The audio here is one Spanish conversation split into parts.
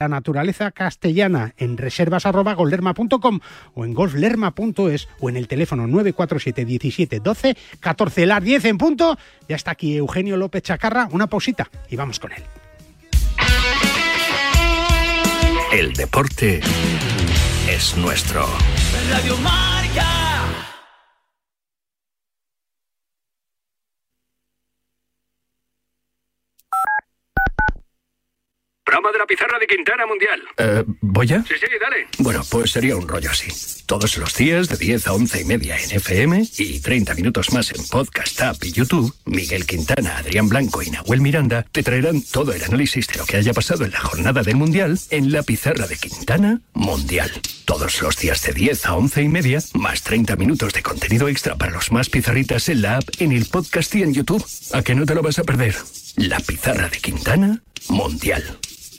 la naturaleza castellana en reservas.golderma.com o en golflerma.es o en el teléfono 947 17 12 14 las 10 en punto. Ya está aquí Eugenio López Chacarra. Una pausita y vamos con él. El deporte es nuestro. Radio De la pizarra de Quintana Mundial. Eh, ¿Voy ya? Sí, sí, dale. Bueno, pues sería un rollo así. Todos los días de 10 a 11 y media en FM y 30 minutos más en Podcast App y YouTube, Miguel Quintana, Adrián Blanco y Nahuel Miranda te traerán todo el análisis de lo que haya pasado en la jornada del Mundial en la pizarra de Quintana Mundial. Todos los días de 10 a 11 y media, más 30 minutos de contenido extra para los más pizarritas en la app, en el podcast y en YouTube. ¿A que no te lo vas a perder? La pizarra de Quintana Mundial.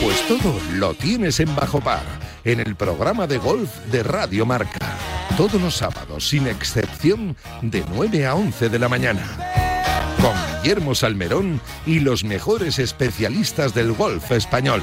Pues todo lo tienes en Bajo Par, en el programa de golf de Radio Marca. Todos los sábados, sin excepción, de 9 a 11 de la mañana con Guillermo Salmerón y los mejores especialistas del golf español.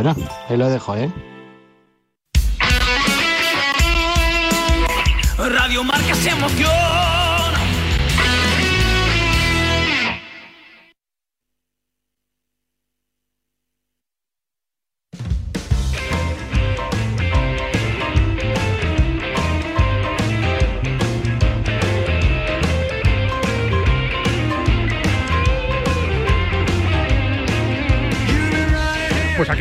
Bueno, ahí lo dejo, ¿eh? Radio Marca se emociona.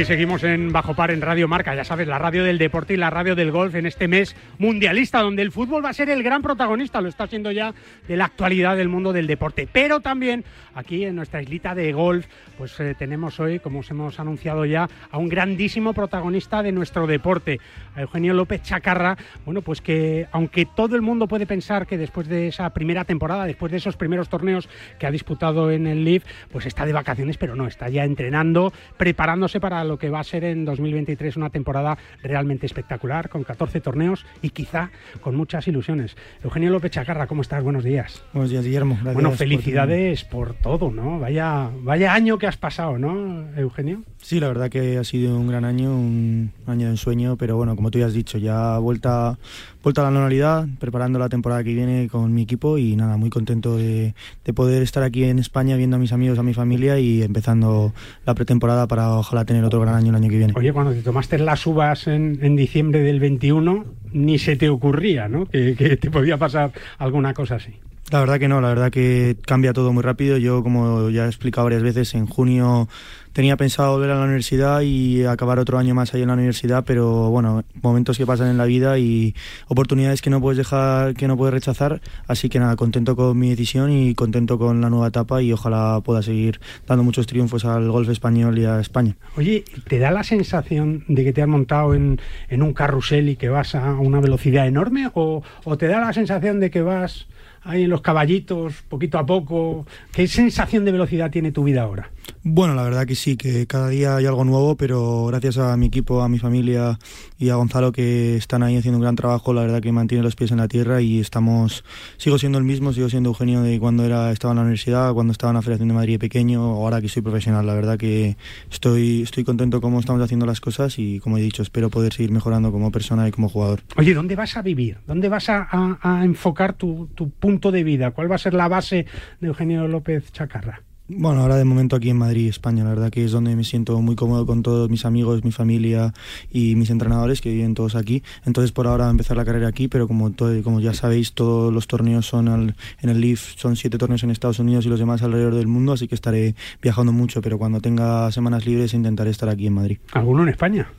Seguimos en Bajo Par en Radio Marca, ya sabes, la radio del deporte y la radio del golf en este mes mundialista, donde el fútbol va a ser el gran protagonista, lo está siendo ya de la actualidad del mundo del deporte. Pero también aquí en nuestra islita de golf, pues eh, tenemos hoy, como os hemos anunciado ya, a un grandísimo protagonista de nuestro deporte, a Eugenio López Chacarra. Bueno, pues que aunque todo el mundo puede pensar que después de esa primera temporada, después de esos primeros torneos que ha disputado en el Leaf, pues está de vacaciones, pero no, está ya entrenando, preparándose para lo que va a ser en 2023 una temporada realmente espectacular, con 14 torneos y quizá con muchas ilusiones. Eugenio López Chacarra, ¿cómo estás? Buenos días. Buenos días, Guillermo. Gracias bueno, por felicidades por, todo, ¿no? Vaya, vaya año que has pasado, ¿no, Eugenio? Sí, la verdad que ha sido un gran año, un año de ensueño, pero bueno, como tú ya has dicho, ya vuelta, vuelta a la normalidad, preparando la temporada que viene con mi equipo y nada, muy contento de, de poder estar aquí en España viendo a mis amigos, a mi familia y empezando la pretemporada para ojalá tener otro gran año el año que viene. Oye, cuando te tomaste las uvas en, en diciembre del 21, ni se te ocurría, ¿no? Que te podía pasar alguna cosa así. La verdad que no, la verdad que cambia todo muy rápido. Yo, como ya he explicado varias veces, en junio tenía pensado volver a la universidad y acabar otro año más ahí en la universidad, pero bueno, momentos que pasan en la vida y oportunidades que no puedes dejar, que no puedes rechazar. Así que nada, contento con mi decisión y contento con la nueva etapa y ojalá pueda seguir dando muchos triunfos al golf español y a España. Oye, ¿te da la sensación de que te has montado en, en un carrusel y que vas a una velocidad enorme? ¿O, o te da la sensación de que vas ahí en los caballitos, poquito a poco. ¿Qué sensación de velocidad tiene tu vida ahora? Bueno, la verdad que sí, que cada día hay algo nuevo, pero gracias a mi equipo, a mi familia y a Gonzalo que están ahí haciendo un gran trabajo, la verdad que mantiene los pies en la tierra y estamos, sigo siendo el mismo, sigo siendo Eugenio de cuando era, estaba en la universidad, cuando estaba en la Federación de Madrid pequeño, ahora que soy profesional, la verdad que estoy, estoy contento cómo estamos haciendo las cosas y como he dicho, espero poder seguir mejorando como persona y como jugador. Oye, ¿dónde vas a vivir? ¿Dónde vas a, a, a enfocar tu, tu punto de vida? ¿Cuál va a ser la base de Eugenio López Chacarra? Bueno, ahora de momento aquí en Madrid, España, la verdad que es donde me siento muy cómodo con todos mis amigos, mi familia y mis entrenadores que viven todos aquí. Entonces por ahora empezar la carrera aquí, pero como, todo, como ya sabéis, todos los torneos son al, en el Leaf, son siete torneos en Estados Unidos y los demás alrededor del mundo, así que estaré viajando mucho, pero cuando tenga semanas libres intentaré estar aquí en Madrid. ¿Alguno en España?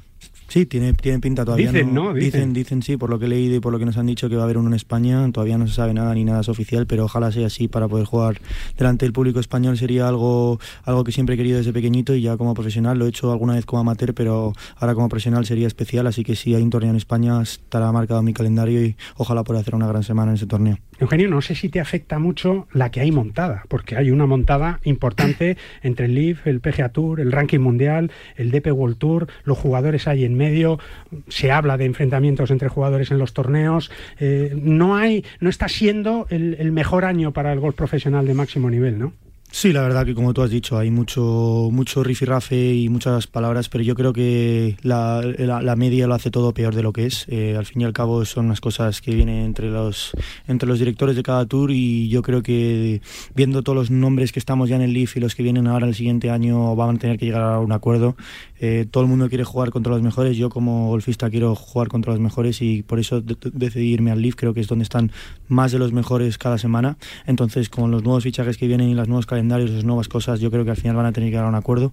Sí, tiene, tiene pinta todavía. Dicen, ¿no? Dicen. Dicen. dicen, sí, por lo que he leído y por lo que nos han dicho que va a haber uno en España. Todavía no se sabe nada ni nada es oficial, pero ojalá sea así para poder jugar delante del público español. Sería algo, algo que siempre he querido desde pequeñito y ya como profesional lo he hecho alguna vez como amateur, pero ahora como profesional sería especial. Así que si hay un torneo en España estará marcado en mi calendario y ojalá pueda hacer una gran semana en ese torneo. Eugenio, no sé si te afecta mucho la que hay montada, porque hay una montada importante entre el Leaf, el PGA Tour, el ranking mundial, el DP World Tour, los jugadores ahí en medio, se habla de enfrentamientos entre jugadores en los torneos. Eh, no hay, no está siendo el, el mejor año para el golf profesional de máximo nivel, ¿no? Sí, la verdad que como tú has dicho, hay mucho, mucho rifirrafe y muchas palabras, pero yo creo que la, la, la media lo hace todo peor de lo que es. Eh, al fin y al cabo son unas cosas que vienen entre los, entre los directores de cada tour y yo creo que viendo todos los nombres que estamos ya en el Leaf y los que vienen ahora el siguiente año van a tener que llegar a un acuerdo. Eh, todo el mundo quiere jugar contra los mejores, yo como golfista quiero jugar contra los mejores y por eso de decidí irme al Leaf, creo que es donde están más de los mejores cada semana. Entonces con los nuevos fichajes que vienen y las nuevas calendarios, las nuevas cosas, yo creo que al final van a tener que a un acuerdo.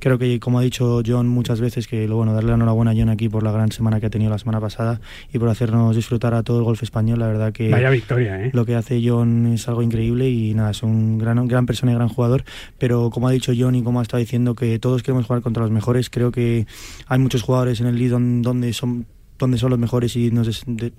Creo que, como ha dicho John muchas veces, que lo bueno, darle la enhorabuena a John aquí por la gran semana que ha tenido la semana pasada y por hacernos disfrutar a todo el golf español. La verdad que Vaya victoria, ¿eh? lo que hace John es algo increíble y nada, es un gran, gran persona y gran jugador. Pero como ha dicho John y como ha estado diciendo, que todos queremos jugar contra los mejores. Creo que hay muchos jugadores en el lead donde son donde son los mejores y nos des, de,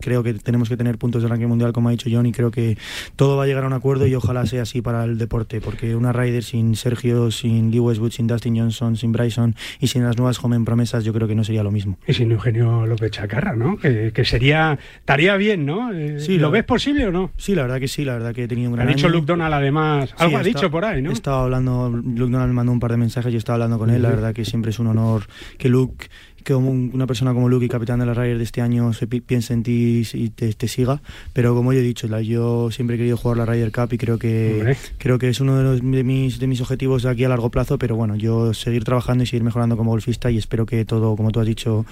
creo que tenemos que tener puntos de ranking mundial como ha dicho John y creo que todo va a llegar a un acuerdo y ojalá sea así para el deporte porque una Ryder sin Sergio, sin Lee Westwood, sin Dustin Johnson, sin Bryson y sin las nuevas joven promesas yo creo que no sería lo mismo. Y sin Eugenio López Chacarra, ¿no? Que, que sería, estaría bien, ¿no? Eh, Sí, ¿Lo la- ves posible o no? Sí, la verdad que sí, la verdad que he tenido un Ha gran dicho año. Luke Donald además, Sí, algo ha está- dicho por ahí, ¿no? He estado hablando, Luke Donald me mandó un par de mensajes y estaba hablando con él. La verdad que siempre es un honor que Luke, que una persona como Luke y capitán de la Ryder de este año se pi- piense en ti y te, te siga. Pero como yo he dicho, la- yo siempre he querido jugar la Ryder Cup y creo que Hombre. creo que es uno de, los- de mis de mis objetivos de aquí a largo plazo. Pero bueno, yo seguir trabajando y seguir mejorando como golfista y espero que todo, como tú has dicho,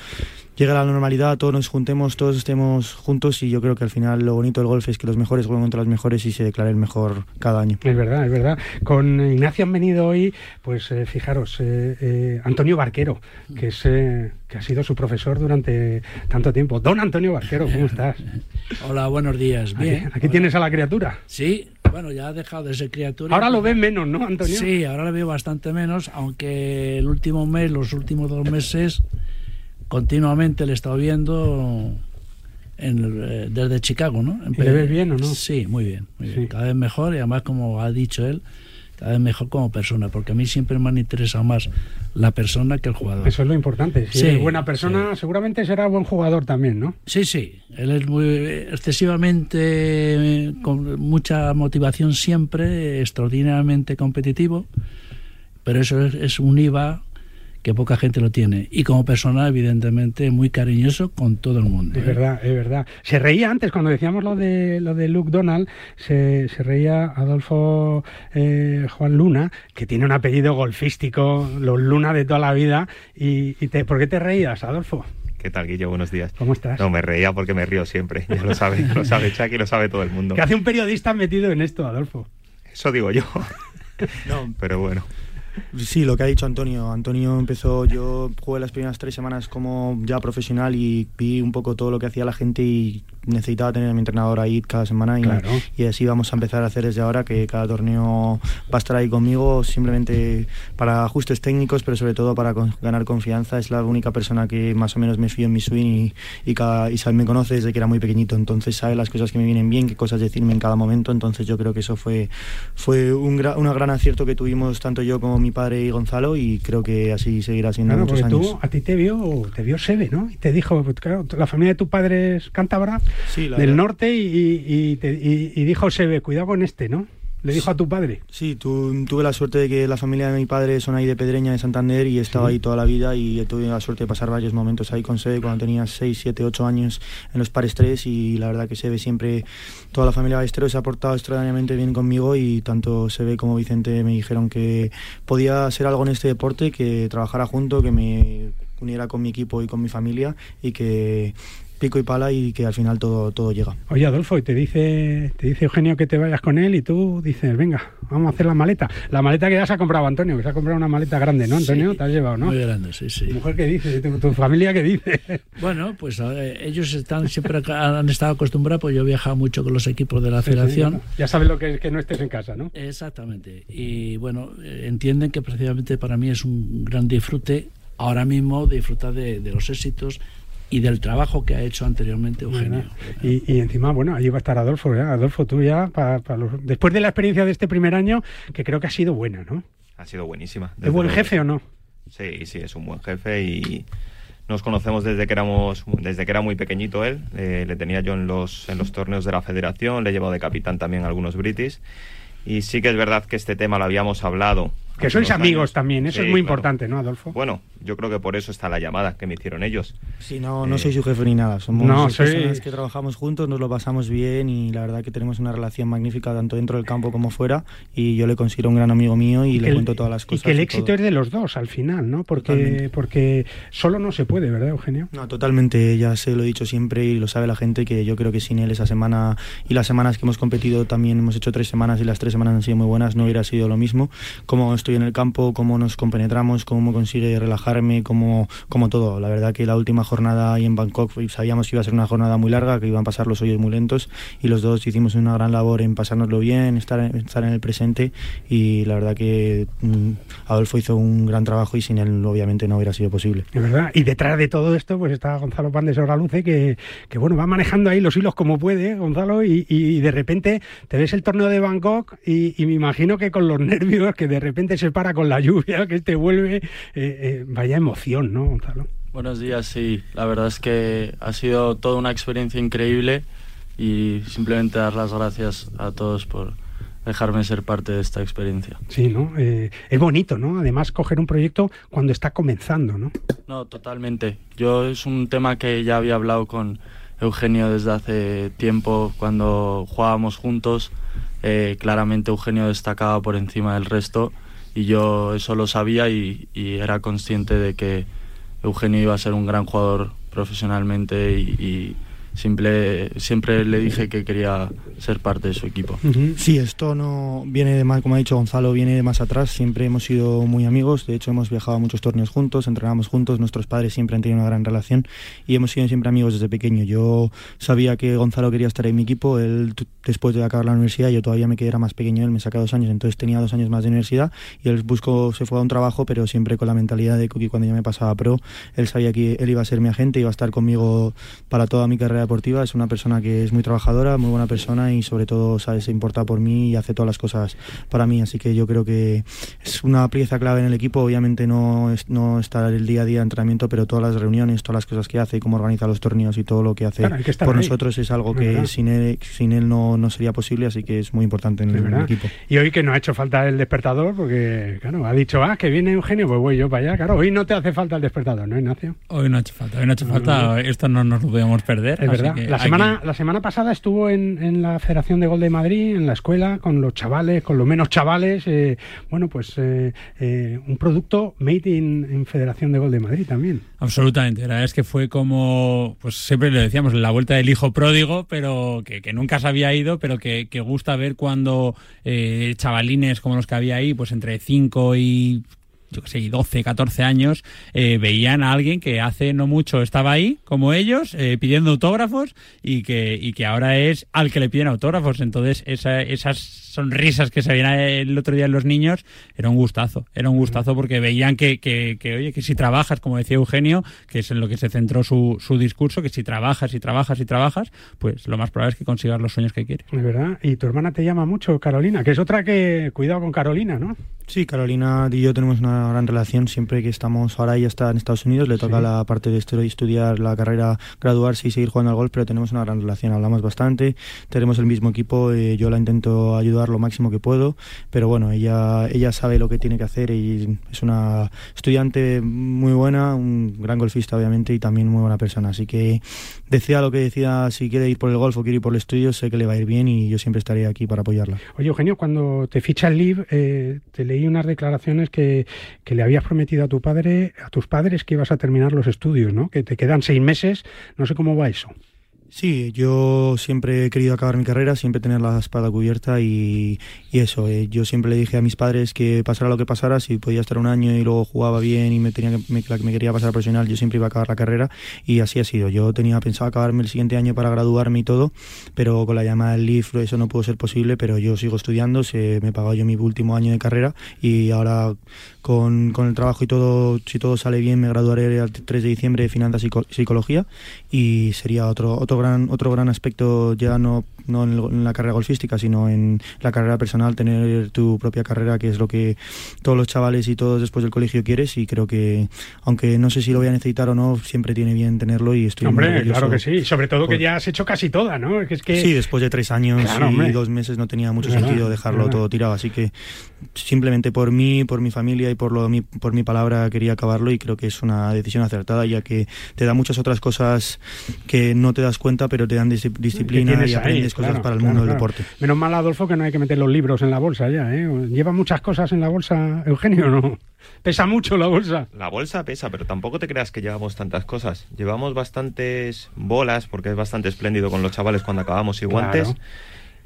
llegue a la normalidad, todos nos juntemos, todos estemos juntos y yo creo que al final lo bonito del golf es que los mejores jueguen contra los mejores y se declare el mejor cada año. Es verdad, es verdad. Con Ignacio han venido hoy, pues eh, fijaros, eh, eh, Antonio Barquero, que es eh, que ha sido su profesor durante tanto tiempo. Don Antonio Barquero, ¿cómo estás? Hola, buenos días. Bien. Aquí, aquí tienes a la criatura. Sí, bueno, ya ha dejado de ser criatura. Ahora lo ves menos, ¿no, Antonio? Sí, ahora lo veo bastante menos, aunque el último mes, los últimos dos meses, continuamente le he estado viendo en el- eh, desde Chicago, ¿no? ¿Y le ves bien o no? Sí, muy bien, muy bien. Sí. Cada vez mejor y además, como ha dicho él, cada vez mejor como persona, porque a mí siempre me han interesado más la persona que el jugador. Eso es lo importante. Si Sí, eres buena persona, seguramente será buen jugador también, ¿no? Sí, sí, él es muy excesivamente con mucha motivación siempre, extraordinariamente competitivo, pero eso es, es un IVA que poca gente lo tiene y como persona evidentemente muy cariñoso con todo el mundo. Es ¿eh? verdad, es verdad. Se reía antes, cuando decíamos lo de lo de Luke Donald, se, se reía Adolfo eh, Juan Luna, que tiene un apellido golfístico, los Luna de toda la vida. Y, y te, ¿Por qué te reías, Adolfo? ¿Qué tal, Guillo? Buenos días. ¿Cómo estás? No, me reía porque me río siempre. Ya lo sabe, lo sabe Chuck y lo sabe todo el mundo. ¿Qué hace un periodista metido en esto, Adolfo? Eso digo yo. No, Pero bueno. Sí, lo que ha dicho Antonio. Antonio empezó, yo jugué las primeras tres semanas como ya profesional y vi un poco todo lo que hacía la gente y necesitaba tener a mi entrenador ahí cada semana y, Claro. y así vamos a empezar a hacer desde ahora que cada torneo va a estar ahí conmigo simplemente para ajustes técnicos pero sobre todo para con- ganar confianza. Es la única persona que más o menos me fío en mi swing y, y, cada, y sabe- me conoce desde que era muy pequeñito. Entonces sabe las cosas que me vienen bien qué cosas decirme en cada momento. Entonces yo creo que eso fue fue un, gra- una gran acierto que tuvimos tanto yo como mi padre y Gonzalo y creo que así seguirá siendo Claro, muchos años tú, a ti te vio, te vio Sebe, ¿no? Y te dijo, claro, la familia de tu padre es cántabra, Sí, del verdad. norte, y, y- y te- y- y dijo Sebe, cuidado con este, ¿no? ¿Le dijo a tu padre? Sí, tuve la suerte de que la familia de mi padre son ahí de Pedreña, de Santander, y he estado ahí toda la vida y tuve la suerte de pasar varios momentos ahí con Sebe cuando tenía 6, 7, 8 años en los pares 3 y la verdad que Sebe siempre, toda la familia Ballesteros se ha portado extraordinariamente bien conmigo y tanto Sebe como Vicente me dijeron que podía hacer algo en este deporte, que trabajara junto, que me uniera con mi equipo y con mi familia y que pico y pala y que al final todo, todo llega. Oye, Adolfo, y te dice, te dice Eugenio que te vayas con él y tú dices, venga, vamos a hacer la maleta. La maleta que ya se ha comprado Antonio, que se ha comprado una maleta grande, ¿no, Antonio? te has llevado, ¿no? Muy grande, sí, sí. ¿Tu mujer qué dice? ¿Tu, familia qué dice? Bueno, pues ellos están siempre han estado acostumbrados, pues yo he viajado mucho con los equipos de la federación. ya sabes lo que es que no estés en casa, ¿no? Exactamente. Y bueno, eh, entienden que precisamente para mí es un gran disfrute ahora mismo disfrutar de, de los éxitos y del trabajo que ha hecho anteriormente Eugenio. y, encima, bueno, ahí va a estar Adolfo. ¿eh? Adolfo, tú ya, para, después de la experiencia de este primer año, que creo que ha sido buena, ¿no? Ha sido buenísima. ¿Es buen jefe o no? Sí, sí, es un buen jefe y nos conocemos desde que éramos desde que era muy pequeñito él. Eh, le tenía yo en los, en los torneos de la federación, le he llevado de capitán también a algunos britis. Y sí que es verdad que este tema lo habíamos hablado que sois amigos también, eso es muy importante, ¿no, Adolfo? Bueno, yo creo que por eso está la llamada que me hicieron ellos. Sí, no, no soy su jefe ni nada, somos personas que trabajamos juntos, nos lo pasamos bien y la verdad que tenemos una relación magnífica tanto dentro del campo como fuera y yo le considero un gran amigo mío y, le cuento todas las cosas. Y que el éxito es de los dos al final, ¿no? Porque, porque solo no se puede, ¿verdad, Eugenio? No, totalmente, ya se lo he dicho siempre y lo sabe la gente que yo creo que sin él esa semana y las semanas que hemos competido también hemos hecho tres semanas y las tres semanas han sido muy buenas, no hubiera sido lo mismo. Como estoy en el campo, cómo nos compenetramos, cómo consigue relajarme, cómo, como todo. La verdad que la última jornada ahí en Bangkok sabíamos que iba a ser una jornada muy larga, que iban a pasar los hoyos muy lentos y los dos hicimos una gran labor en pasárnoslo bien, estar, estar en el presente y la verdad que mm, Adolfo hizo un gran trabajo y sin él obviamente no hubiera sido posible. Es verdad. Y detrás de todo esto pues está Gonzalo Pan de Soraluce que, que bueno, va manejando ahí los hilos como puede, Gonzalo, y, y de repente te ves el torneo de Bangkok y, y me imagino que con los nervios que de repente se para con la lluvia, que te vuelve, eh, eh, vaya emoción, ¿no, Gonzalo? Buenos días, sí. La verdad es que ha sido toda una experiencia increíble y simplemente dar las gracias a todos por dejarme ser parte de esta experiencia. Sí, ¿no? Eh, es bonito, ¿no? Además, coger un proyecto cuando está comenzando, ¿no? No, totalmente. Yo es un tema que ya había hablado con Eugenio desde hace tiempo, cuando jugábamos juntos. claramente Eugenio destacaba por encima del resto y yo eso lo sabía y, era consciente de que Eugenio iba a ser un gran jugador profesionalmente y, Simple, siempre le dije que quería ser parte de su equipo. Sí, esto no viene de más, como ha dicho Gonzalo, viene de más atrás. Siempre hemos sido muy amigos. De hecho, hemos viajado a muchos torneos juntos, entrenamos juntos. Nuestros padres siempre han tenido una gran relación y hemos sido siempre amigos desde pequeño. Yo sabía que Gonzalo quería estar en mi equipo. Él, después de acabar la universidad, yo todavía me quedé era más pequeño. Él me saca dos años, entonces tenía dos años más de universidad y él buscó, se fue a un trabajo, pero siempre con la mentalidad de que cuando yo me pasaba pro, él sabía que él iba a ser mi agente, iba a estar conmigo para toda mi carrera deportiva, es una persona que es muy trabajadora, muy buena persona y sobre todo sabe, se importa por mí y hace todas las cosas para mí, así que yo creo que es una pieza clave en el equipo, obviamente no, es, no está el día a día de entrenamiento, pero todas las reuniones, todas las cosas que hace y cómo organiza los torneos y todo lo que hace por nosotros es algo que sin él, sin él no, no, sería posible, así que es muy importante en, el, equipo. Y hoy que no ha hecho falta el despertador, porque claro, ha dicho, ah, que viene Eugenio, pues voy yo para allá, claro, hoy no te hace falta el despertador, ¿no, Ignacio? Hoy no ha hecho falta, hoy no ha hecho falta, esto no nos lo podemos perder. Es verdad, la semana, la semana pasada estuvo en, en, la Federación de Gol de Madrid, en la escuela, con los chavales, con los menos chavales. Eh, bueno, pues eh, eh, un producto made in, Federación de Gol de Madrid también. Absolutamente, la verdad es que fue como, pues siempre le decíamos, la vuelta del hijo pródigo, pero que, que nunca se había ido, pero que, que gusta ver cuando chavalines como los que había ahí, pues entre 5 y yo qué sé, 12, 14 años, eh, veían a alguien que hace no mucho estaba ahí, como ellos, eh, pidiendo autógrafos y que, y que ahora es al que le piden autógrafos. Entonces, esa, esas sonrisas que se veían el otro día en los niños, era un gustazo. Era un gustazo porque veían que, que, que, oye, que si trabajas, como decía Eugenio, que es en lo que se centró su, su discurso, que si trabajas y trabajas y trabajas, pues lo más probable es que consigas los sueños que quieres. Es verdad. Y tu hermana te llama mucho, Carolina, que es otra que, cuidado con Carolina, ¿no? Sí, Carolina y yo tenemos una gran relación. Siempre que estamos, ahora ella está en Estados Unidos, le toca la parte de estudiar la carrera, graduarse y seguir jugando al golf, pero tenemos una gran relación. Hablamos bastante, tenemos el mismo equipo. Eh, yo la intento ayudar lo máximo que puedo, pero bueno, ella, ella sabe lo que tiene que hacer y es una estudiante muy buena, un gran golfista obviamente y también muy buena persona. Así que decía lo que decía, si quiere ir por el golf o quiere ir por el estudio, sé que le va a ir bien y yo siempre estaré aquí para apoyarla. Oye, Eugenio, cuando te ficha el LIV, eh, te leí unas declaraciones que, que, le habías prometido a tu padre, a tus padres que ibas a terminar los estudios, ¿no? Que te quedan seis meses, no sé cómo va eso. Sí, yo siempre he querido acabar mi carrera, siempre tener la espada cubierta y, eso. Eh, yo siempre le dije a mis padres que pasara lo que pasara, si podía estar un año y luego jugaba bien y me tenía que, me, me quería pasar a profesional, yo siempre iba a acabar la carrera y así ha sido. Yo tenía pensado acabarme el siguiente año para graduarme y todo, pero con la llamada del LIF eso no pudo ser posible, pero yo sigo estudiando, se, me he pagado yo mi último año de carrera y ahora con, con el trabajo y todo, si todo sale bien, me graduaré el 3 de diciembre de Finanzas y Psicología y sería otro, otro otro gran aspecto ya no, no en, la carrera golfística, sino en la carrera personal, tener tu propia carrera, que es lo que todos los chavales y todos después del colegio quieres. Y creo que, aunque no sé si lo voy a necesitar o no, siempre tiene bien tenerlo y estoy Hombre, claro que sí. Sobre todo que ya has hecho casi toda, ¿no? Es que... Sí, después de tres años y dos meses no tenía mucho sentido dejarlo todo tirado. Así que simplemente por mí, por mi familia y por, lo, mi, por mi palabra quería acabarlo y creo que es una decisión acertada ya que te da muchas otras cosas que no te das cuenta pero te dan disciplina y aprendes cosas para el mundo del deporte. Menos mal, Adolfo, que no hay que meter los libros en la bolsa ya. ¿eh? ¿Lleva muchas cosas en la bolsa, Eugenio, no? Pesa mucho la bolsa. La bolsa pesa, pero tampoco te creas que llevamos tantas cosas. Llevamos bastantes bolas, porque es bastante espléndido con los chavales cuando acabamos y guantes.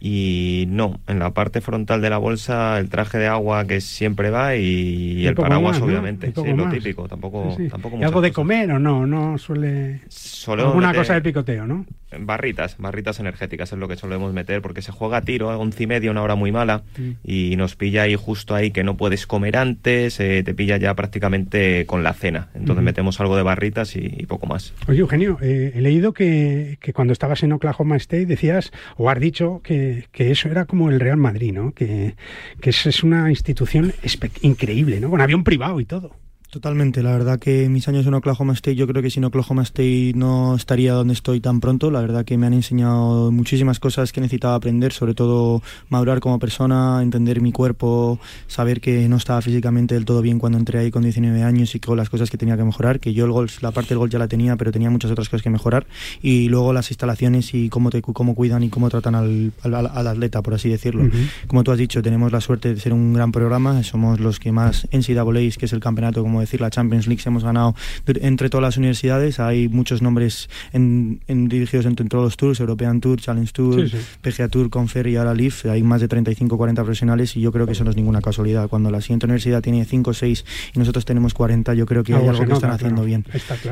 Y no, en la parte frontal de la bolsa el traje de agua que siempre va y, el paraguas, obviamente. Sí, lo típico, tampoco, tampoco ¿Y algo de comer o no? No suele. Solo Alguna cosa de picoteo, ¿no? Barritas, barritas energéticas es lo que solemos meter porque se juega a tiro a once y media, una hora muy mala mm. y nos pilla ahí justo ahí que no puedes comer antes, eh, te pilla ya prácticamente con la cena. Entonces metemos algo de barritas y, poco más. Oye, Eugenio, eh, he leído que, que cuando estabas en Oklahoma State decías o has dicho que que, eso era como el Real Madrid, ¿no? Que, que es, una institución increíble, ¿no? Con avión privado y todo. Totalmente, la verdad que mis años en Oklahoma State, yo creo que sin Oklahoma State no estaría donde estoy tan pronto. La verdad que me han enseñado muchísimas cosas que necesitaba aprender, sobre todo madurar como persona, entender mi cuerpo, saber que no estaba físicamente del todo bien cuando entré ahí con 19 años y con las cosas que tenía que mejorar, que yo el golf, la parte del golf ya la tenía, pero tenía muchas otras cosas que mejorar. Y luego las instalaciones y cómo, te, cómo cuidan y cómo tratan al, al, atleta, por así decirlo. Como tú has dicho, tenemos la suerte de ser un gran programa, somos los que más en NCAA, que es el campeonato como decir, la Champions League hemos ganado entre todas las universidades. Hay muchos nombres en, dirigidos entre todos los tours, European Tour, Challenge Tour, PGA Tour, Confer y ahora Leaf. Hay más de 35 40 profesionales y yo creo que eso no es ninguna casualidad. Cuando la siguiente universidad tiene 5 o 6 y nosotros tenemos 40, yo creo que hay algo que están haciendo bien.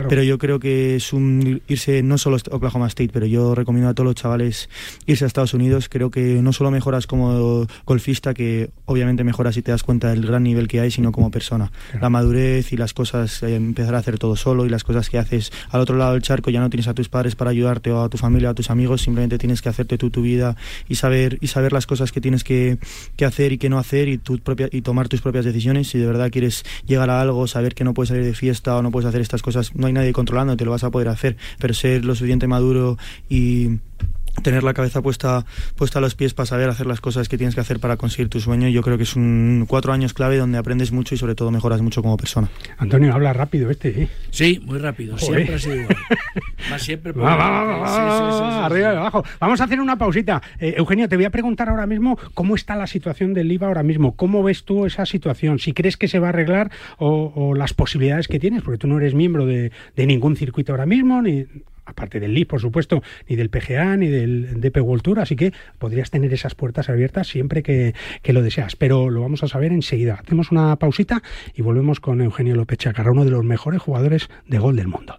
Pero yo creo que es un irse, no solo a Oklahoma State, pero yo recomiendo a todos los chavales irse a Estados Unidos. Creo que no solo mejoras como golfista, que obviamente mejoras si te das cuenta del gran nivel que hay, sino como persona. La madurez y las cosas, eh, empezar a hacer todo solo y las cosas que haces al otro lado del charco ya no tienes a tus padres para ayudarte o a tu familia a tus amigos, simplemente tienes que hacerte tú tu vida y saber, y saber las cosas que tienes que, que hacer y que no hacer y, tu propia, y tomar tus propias decisiones. Si de verdad quieres llegar a algo, saber que no puedes salir de fiesta o no puedes hacer estas cosas, no hay nadie controlando, te lo vas a poder hacer, pero ser lo suficiente maduro y tener la cabeza puesta, puesta a los pies para saber hacer las cosas que tienes que hacer para conseguir tu sueño. Yo creo que es un cuatro años clave donde aprendes mucho y sobre todo mejoras mucho como persona. Antonio, habla rápido este, ¿eh? Sí, muy rápido. Siempre ha sido igual. Va siempre por arriba y abajo. Vamos a hacer una pausita. Eh, Eugenio, te voy a preguntar ahora mismo cómo está la situación del IVA ahora mismo. ¿Cómo ves tú esa situación? Si crees que se va a arreglar o, las posibilidades que tienes, porque tú no eres miembro de, de ningún circuito ahora mismo, ni aparte del LIF, por supuesto, ni del PGA, ni del DP World Tour, así que podrías tener esas puertas abiertas siempre que, que, lo deseas, pero lo vamos a saber enseguida. Hacemos una pausita y volvemos con Eugenio López Chacarra, uno de los mejores jugadores de gol del mundo.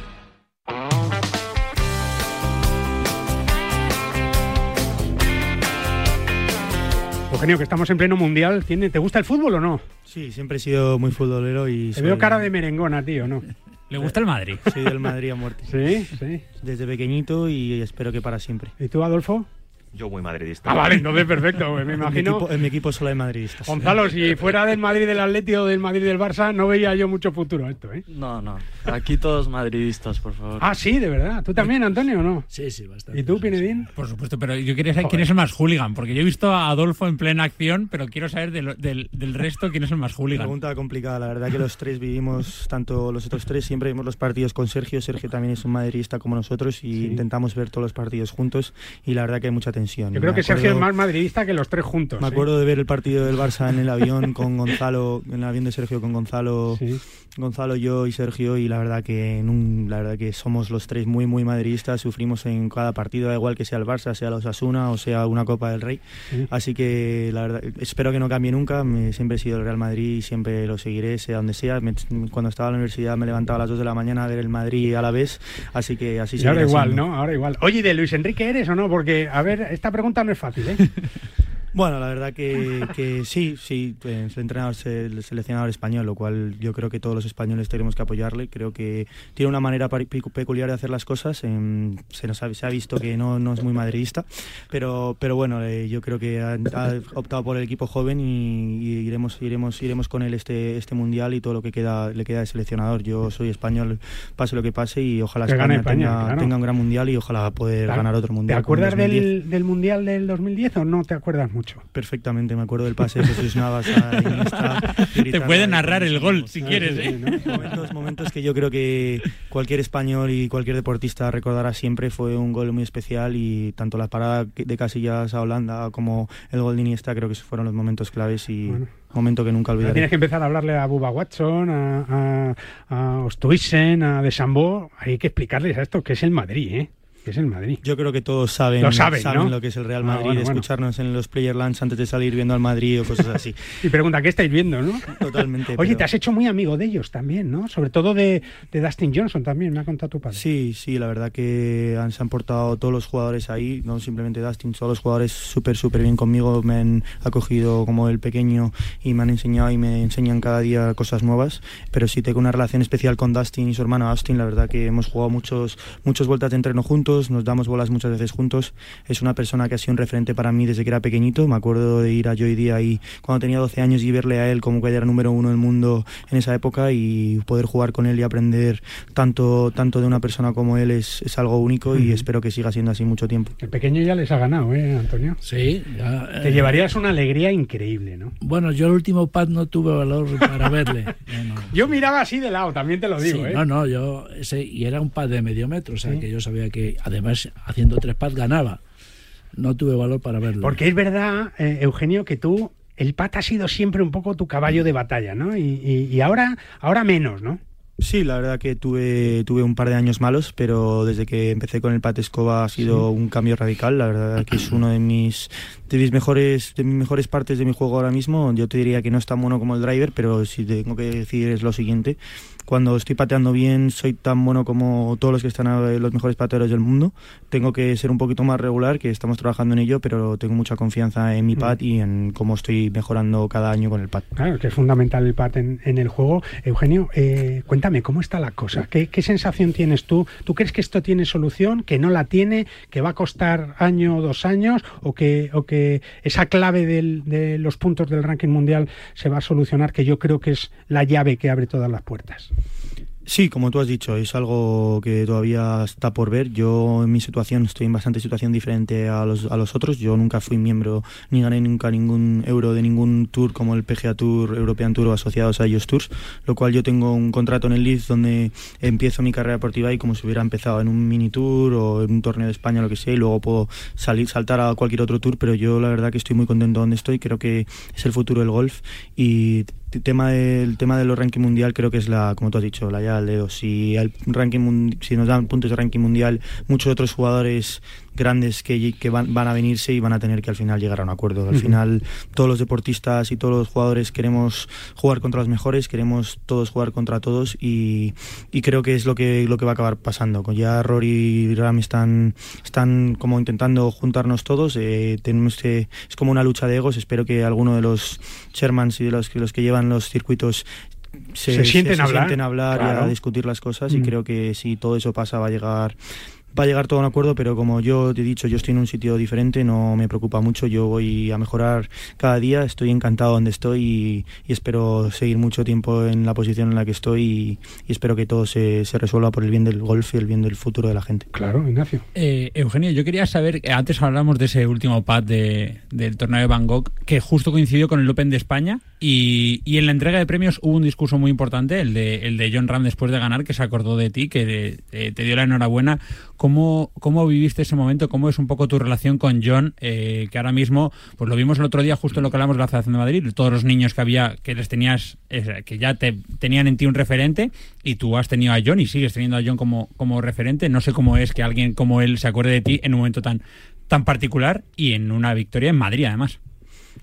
Eugenio, que estamos en pleno mundial, ¿tiene, ¿te gusta el fútbol o no? Sí, siempre he sido muy futbolero y... Te soy- veo cara de merengona, tío, ¿no? ¿Le gusta el Madrid? Soy del Madrid a muerte. Sí, sí. Desde pequeñito y espero que para siempre. ¿Y tú, Adolfo? Yo muy madridista. Ah, vale, entonces perfecto, me En mi imagino. equipo, en mi equipo solo hay madridistas. Gonzalo, si fuera del Madrid del Atlético o del Madrid del Barça, no veía yo mucho futuro esto, ¿eh? No, no. Aquí todos madridistas, por favor. Ah, sí, de verdad. ¿Tú también, Antonio, o no? Sí, sí, bastante. ¿Y tú, Pinedín? Por supuesto, pero yo quería saber quién es el más hooligan, porque yo he visto a Adolfo en plena acción, pero quiero saber del, del, del resto quién es el más hooligan. Pregunta complicada, la verdad que los tres vivimos, tanto los otros tres, siempre vimos los partidos con Sergio. Sergio también es un madridista como nosotros y intentamos ver todos los partidos juntos y la verdad que hay mucha tensión. Yo creo que Sergio es acuerdo- más madridista que los tres juntos. Me ¿eh? acuerdo de ver el partido del Barça en el avión con Gonzalo, en el avión de Sergio con Gonzalo, Gonzalo, yo y Sergio y la verdad que en un- la verdad que somos los tres muy muy madridistas, sufrimos en cada partido, da igual que sea el Barça, sea los Osasuna o sea una Copa del Rey. Sí. Así que la verdad espero que no cambie nunca, me- siempre he sido el Real Madrid y siempre lo seguiré, sea donde sea. Me- cuando estaba en la universidad me levantaba a las 2 de la mañana a ver el Madrid a la vez, así que así Y ahora igual, siendo. ¿no? Ahora igual. Oye, ¿y de Luis Enrique eres o no? Porque, a ver, esta pregunta no es fácil, ¿eh? Bueno, la verdad que, que sí, sí, eh, es el entrenador, el seleccionador español, lo cual yo creo que todos los españoles tenemos que apoyarle. Creo que tiene una manera peculiar de hacer las cosas. em, se nos ha, se ha visto que no, no es muy madridista, pero, pero bueno, eh, yo creo que ha, ha optado por el equipo joven y, y iremos, iremos, iremos con él este, este mundial y todo lo que queda le queda de seleccionador. Yo soy español, pase lo que pase y ojalá Que España, España, tenga, claro. tenga un gran mundial y ojalá poder ¿Te- ganar otro ¿Te mundial. en acuerdas 2010. del, del Mundial del 2010 o no te acuerdas mucho? Mucho. Perfectamente, me acuerdo del pase de Jesús Navas a Iniesta. Te puede narrar el gol si quieres, ¿eh? sí, ¿no? momentos, momentos que yo creo que cualquier español y cualquier deportista recordará siempre. Fue un gol muy especial y tanto la parada de Casillas a Holanda como el gol de Iniesta creo que fueron los momentos claves y Bueno. momento que nunca olvidaré. tienes que empezar a hablarle a Bubba Watson, a, a, a Ostoisen, a Deschambault. Hay que explicarles a esto que es el Madrid, ¿eh? Que es el Madrid. Yo creo que todos saben, Lo saben, ¿no? lo que es el Real Ah, Madrid, bueno. escucharnos en los player lunch antes de salir viendo al Madrid o cosas así. Y pregunta, ¿qué estáis viendo, no? Totalmente. Oye, pero- te has hecho muy amigo de ellos también, ¿no? Sobre todo de, de Dustin Johnson también, me ha contado tu padre. Sí, sí, la verdad que han, se han portado todos los jugadores ahí, no simplemente Dustin, todos los jugadores súper, súper bien conmigo, me han acogido como el pequeño y me han enseñado y me enseñan cada día cosas nuevas, pero sí tengo una relación especial con Dustin y su hermano Austin, la verdad que hemos jugado muchos, muchas vueltas de entreno juntos, nos damos bolas muchas veces juntos, es una persona que ha sido un referente para mí desde que era pequeñito, me acuerdo de ir a Joy Día y cuando tenía 12 años y verle a él como que era número uno del mundo en esa época y poder jugar con él y aprender tanto, tanto de una persona como él es, es algo único y Ujú. espero que siga siendo así mucho tiempo. El pequeño ya les ha ganado, ¿eh, Antonio? Sí, ya, Te eh, llevarías una alegría increíble, ¿no? Bueno, yo el último pad no tuve valor para verle. No, no. Yo miraba así de lado, también te lo digo, Sí, ¿eh? No, no, yo ese y era un pad de medio metro, o sea Sí. que yo sabía que además haciendo tres pads ganaba. No tuve valor para verlo. Porque es verdad, eh, Eugenio, que tú, el pat ha sido siempre un poco tu caballo de batalla, ¿no? Y, y- y ahora, ahora menos, ¿no? Sí, la verdad que tuve, tuve un par de años malos, pero desde que empecé con el Pat Escoba ha sido un cambio radical. La verdad que es uno de mis, de mis mejores, de mis mejores partes de mi juego ahora mismo. Yo te diría que no es tan bueno como el driver, pero si tengo que decir es lo siguiente. Cuando estoy pateando bien, soy tan bueno como todos los que están a- los mejores pateadores del mundo. Tengo que ser un poquito más regular, que estamos trabajando en ello, pero tengo mucha confianza en mi pat y en cómo estoy mejorando cada año con el pat. Claro, que es fundamental el pat en, en el juego. Eugenio, eh, cuéntame, ¿cómo está la cosa? ¿Qué, qué sensación tienes tú? ¿Tú crees que esto tiene solución, que no la tiene, que va a costar año o dos años, o que, o que esa clave del- de los puntos del ranking mundial se va a solucionar, que yo creo que es la llave que abre todas las puertas? Sí, como tú has dicho, es algo que todavía está por ver. Yo en mi situación estoy en bastante situación diferente a los, a los otros. Yo nunca fui miembro ni gané nunca ningún euro de ningún tour como el PGA Tour, European Tour o asociados a ellos tours, lo cual yo tengo un contrato en el Leeds donde empiezo mi carrera deportiva y como si hubiera empezado en un mini tour o en un torneo de España, lo que sea, y luego puedo salir, saltar a cualquier otro tour, pero yo la verdad que estoy muy contento donde estoy, creo que es el futuro del golf y tema del tema de los ranking mundial creo que es la como tú has dicho la llave al dedo si el ranking si nos dan puntos de ranking mundial muchos otros jugadores grandes que, que van, van a venirse y van a tener que al final llegar a un acuerdo. Al final todos los deportistas y todos los jugadores queremos jugar contra los mejores queremos todos jugar contra todos y, y creo que es lo que lo que va a acabar pasando. Ya Rory y Ram están están como intentando juntarnos todos eh, tenemos que es como una lucha de egos. Espero que alguno de los Shermans y de los que los que llevan los circuitos Se sienten a hablar, sienten a hablar y a discutir las cosas Mm. y creo que si todo eso pasa va a llegar va a llegar todo a un acuerdo pero como yo te he dicho yo estoy en un sitio diferente no me preocupa mucho yo voy a mejorar cada día estoy encantado donde estoy y, y espero seguir mucho tiempo en la posición en la que estoy y, y espero que todo se, se resuelva por el bien del golf y el bien del futuro de la gente Claro, Ignacio. Eh, Eugenio, yo quería saber, eh, antes hablamos de ese último pad de, del torneo de Bangkok, que justo coincidió con el Open de España, y, y en la entrega de premios hubo un discurso muy importante, el de, el de John Ram después de ganar, que se acordó de ti, que eh, te dio la enhorabuena. ¿Cómo, ¿Cómo viviste ese momento? ¿Cómo es un poco tu relación con John? Eh, que ahora mismo, pues lo vimos el otro día, justo en lo que hablamos de la Federación de Madrid, todos los niños que había, que les tenías, eh, que ya te tenían en ti un referente, y tú has tenido a John y sigues teniendo a John como, como referente. No sé cómo es que alguien como él se acuerde de ti en un momento tan, tan particular y en una victoria en Madrid, además.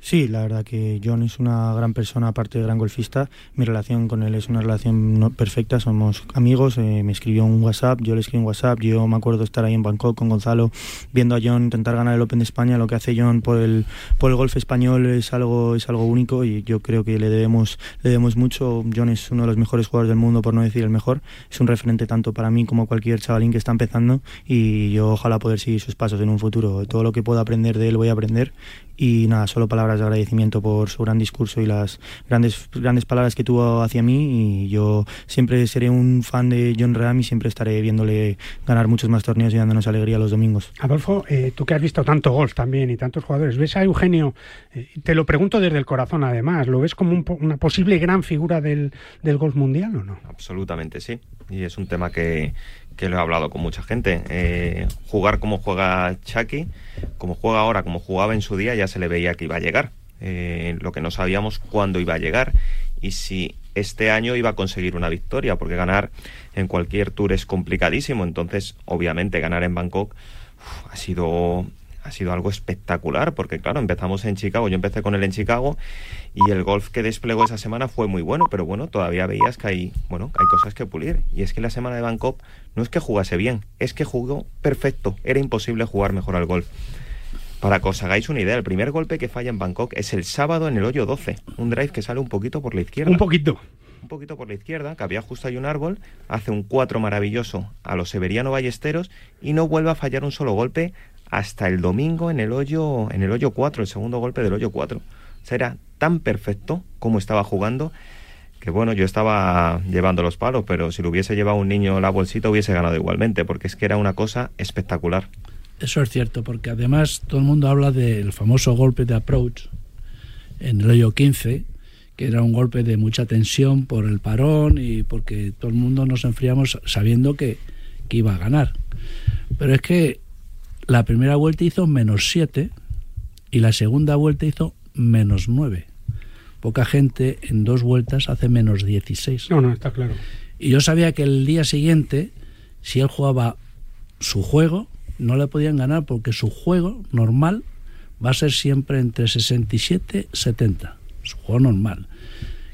Sí, la verdad que John es una gran persona, aparte de gran golfista. Mi relación con él es una relación no- perfecta, somos amigos. eh, me escribió un WhatsApp, yo le escribí un WhatsApp. Yo me acuerdo estar ahí en Bangkok con Gonzalo, viendo a John intentar ganar el Open de España. Lo que hace John por el, por el golf español es algo, es algo único y yo creo que le debemos, le debemos mucho. John es uno de los mejores jugadores del mundo, por no decir el mejor. Es un referente tanto para mí como cualquier chavalín que está empezando y yo ojalá poder seguir sus pasos en un futuro. Todo lo que pueda aprender de él voy a aprender y nada, solo palabras de agradecimiento por su gran discurso y las grandes, grandes palabras que tuvo hacia mí y yo siempre seré un fan de John Ram y siempre estaré viéndole ganar muchos más torneos y dándonos alegría los domingos. Adolfo, eh, tú que has visto tanto golf también y tantos jugadores, ¿ves a Eugenio? Eh, te lo pregunto desde el corazón además, ¿lo ves como un, una posible gran figura del, del golf mundial o no? Absolutamente sí, y es un tema que, que lo he hablado con mucha gente. Eh, jugar como juega Chucky, como juega ahora, como jugaba en su día, ya se le veía que iba a llegar. Eh, lo que no sabíamos cuándo iba a llegar y si este año iba a conseguir una victoria, porque ganar en cualquier tour es complicadísimo. Entonces, obviamente, ganar en Bangkok ha sido ha sido algo espectacular, porque claro, empezamos en Chicago, yo empecé con él en Chicago y el golf que desplegó esa semana fue muy bueno, pero bueno, todavía veías que hay, bueno, hay cosas que pulir. Y es que la semana de Bangkok no es que jugase bien, es que jugó perfecto, era imposible jugar mejor al golf. Para que os hagáis una idea, el primer golpe que falla en Bangkok es el sábado en el hoyo 12, un drive que sale un poquito por la izquierda. Un poquito. Un poquito por la izquierda, que había justo ahí un árbol, hace un 4 maravilloso a los Severiano Ballesteros y no vuelve a fallar un solo golpe hasta el domingo en el hoyo en el hoyo 4, el segundo golpe del hoyo 4. O sea, era tan perfecto como estaba jugando que bueno, yo estaba llevando los palos, pero si lo hubiese llevado un niño la bolsita hubiese ganado igualmente, porque es que era una cosa espectacular. Eso es cierto, porque además todo el mundo habla del famoso golpe de approach en el hoyo 15, que era un golpe de mucha tensión por el parón y porque todo el mundo nos enfriamos sabiendo que, que iba a ganar. Pero es que la primera vuelta hizo menos 7 y la segunda vuelta hizo menos 9. Poca gente en dos vueltas hace menos 16. No, no, está claro. Y yo sabía que el día siguiente, si él jugaba su juego, no le podían ganar porque su juego normal va a ser siempre entre 67 y 70. Su juego normal.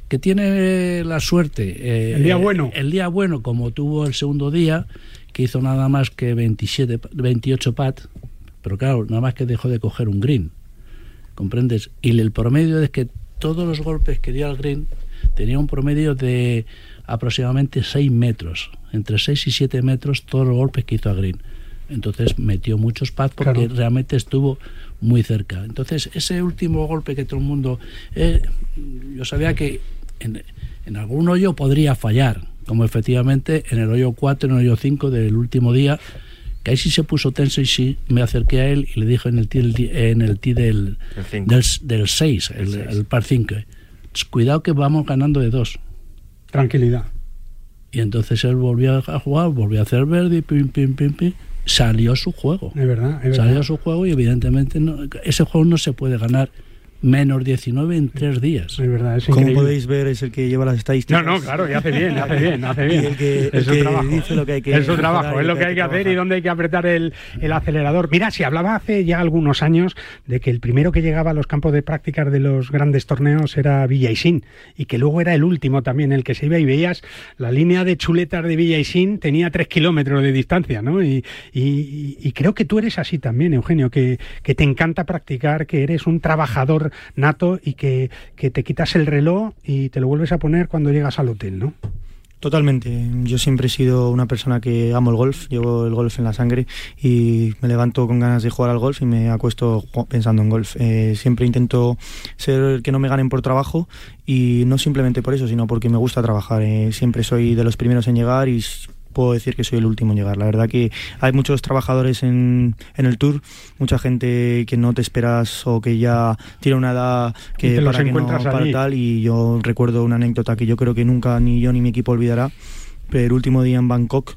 Que tiene la suerte. Eh, el día bueno. El día bueno, como tuvo el segundo día, que hizo nada más que 27, 28 pat, pero claro, nada más que dejó de coger un green. ¿Comprendes? Y el promedio es que todos los golpes que dio al green tenía un promedio de aproximadamente 6 metros, entre 6 y 7 metros todos los golpes que hizo a green. Entonces metió muchos pads porque claro. realmente estuvo muy cerca. Entonces ese último golpe que todo el mundo... Eh, yo sabía que en, en algún hoyo podría fallar, como efectivamente en el hoyo 4, en el hoyo 5 del último día, que ahí sí se puso tenso y sí me acerqué a él y le dije en el tee, en el tee del, del, del 6, el, el, el par 5, cuidado que vamos ganando de dos. Tranquilidad. Y entonces él volvió a jugar, volvió a hacer verde, pim, pim, pim, pim. Salió su juego. Es verdad, es Salió su juego y evidentemente no, ese juego no se puede ganar menos 19 en tres días. Es verdad, es Como podéis ver, es el que lleva las estadísticas. No, no, claro, y hace bien, hace bien, hace Y bien. el que, el es su que trabajo. dice lo que hay que es su trabajo, y es lo que hay que hacer y dónde hay que apretar el, el acelerador. Mira, si hablaba hace ya algunos años de que el primero que llegaba a los campos de prácticas de los grandes torneos era Villaisin y que luego era el último también el que se iba y veías la línea de chuletas de Villaisin tenía tres kilómetros de distancia, ¿no? Y, y- y creo que tú eres así también, Eugenio, que, que te encanta practicar, que eres un trabajador nato y que, que te quitas el reloj y te lo vuelves a poner cuando llegas al hotel, ¿no? Totalmente. Yo siempre he sido una persona que amo el golf, llevo el golf en la sangre y me levanto con ganas de jugar al golf y me acuesto pensando en golf. Eh, siempre intento ser que no me ganen por trabajo y no simplemente por eso, sino porque me gusta trabajar. Eh, siempre soy de los primeros en llegar y puedo decir que soy el último en llegar. La verdad que hay muchos trabajadores en, en el tour, mucha gente que no te esperas o que ya tiene una edad que para que no encuentras para tal y yo recuerdo una anécdota que yo creo que nunca ni yo ni mi equipo olvidará. Pero el último día en Bangkok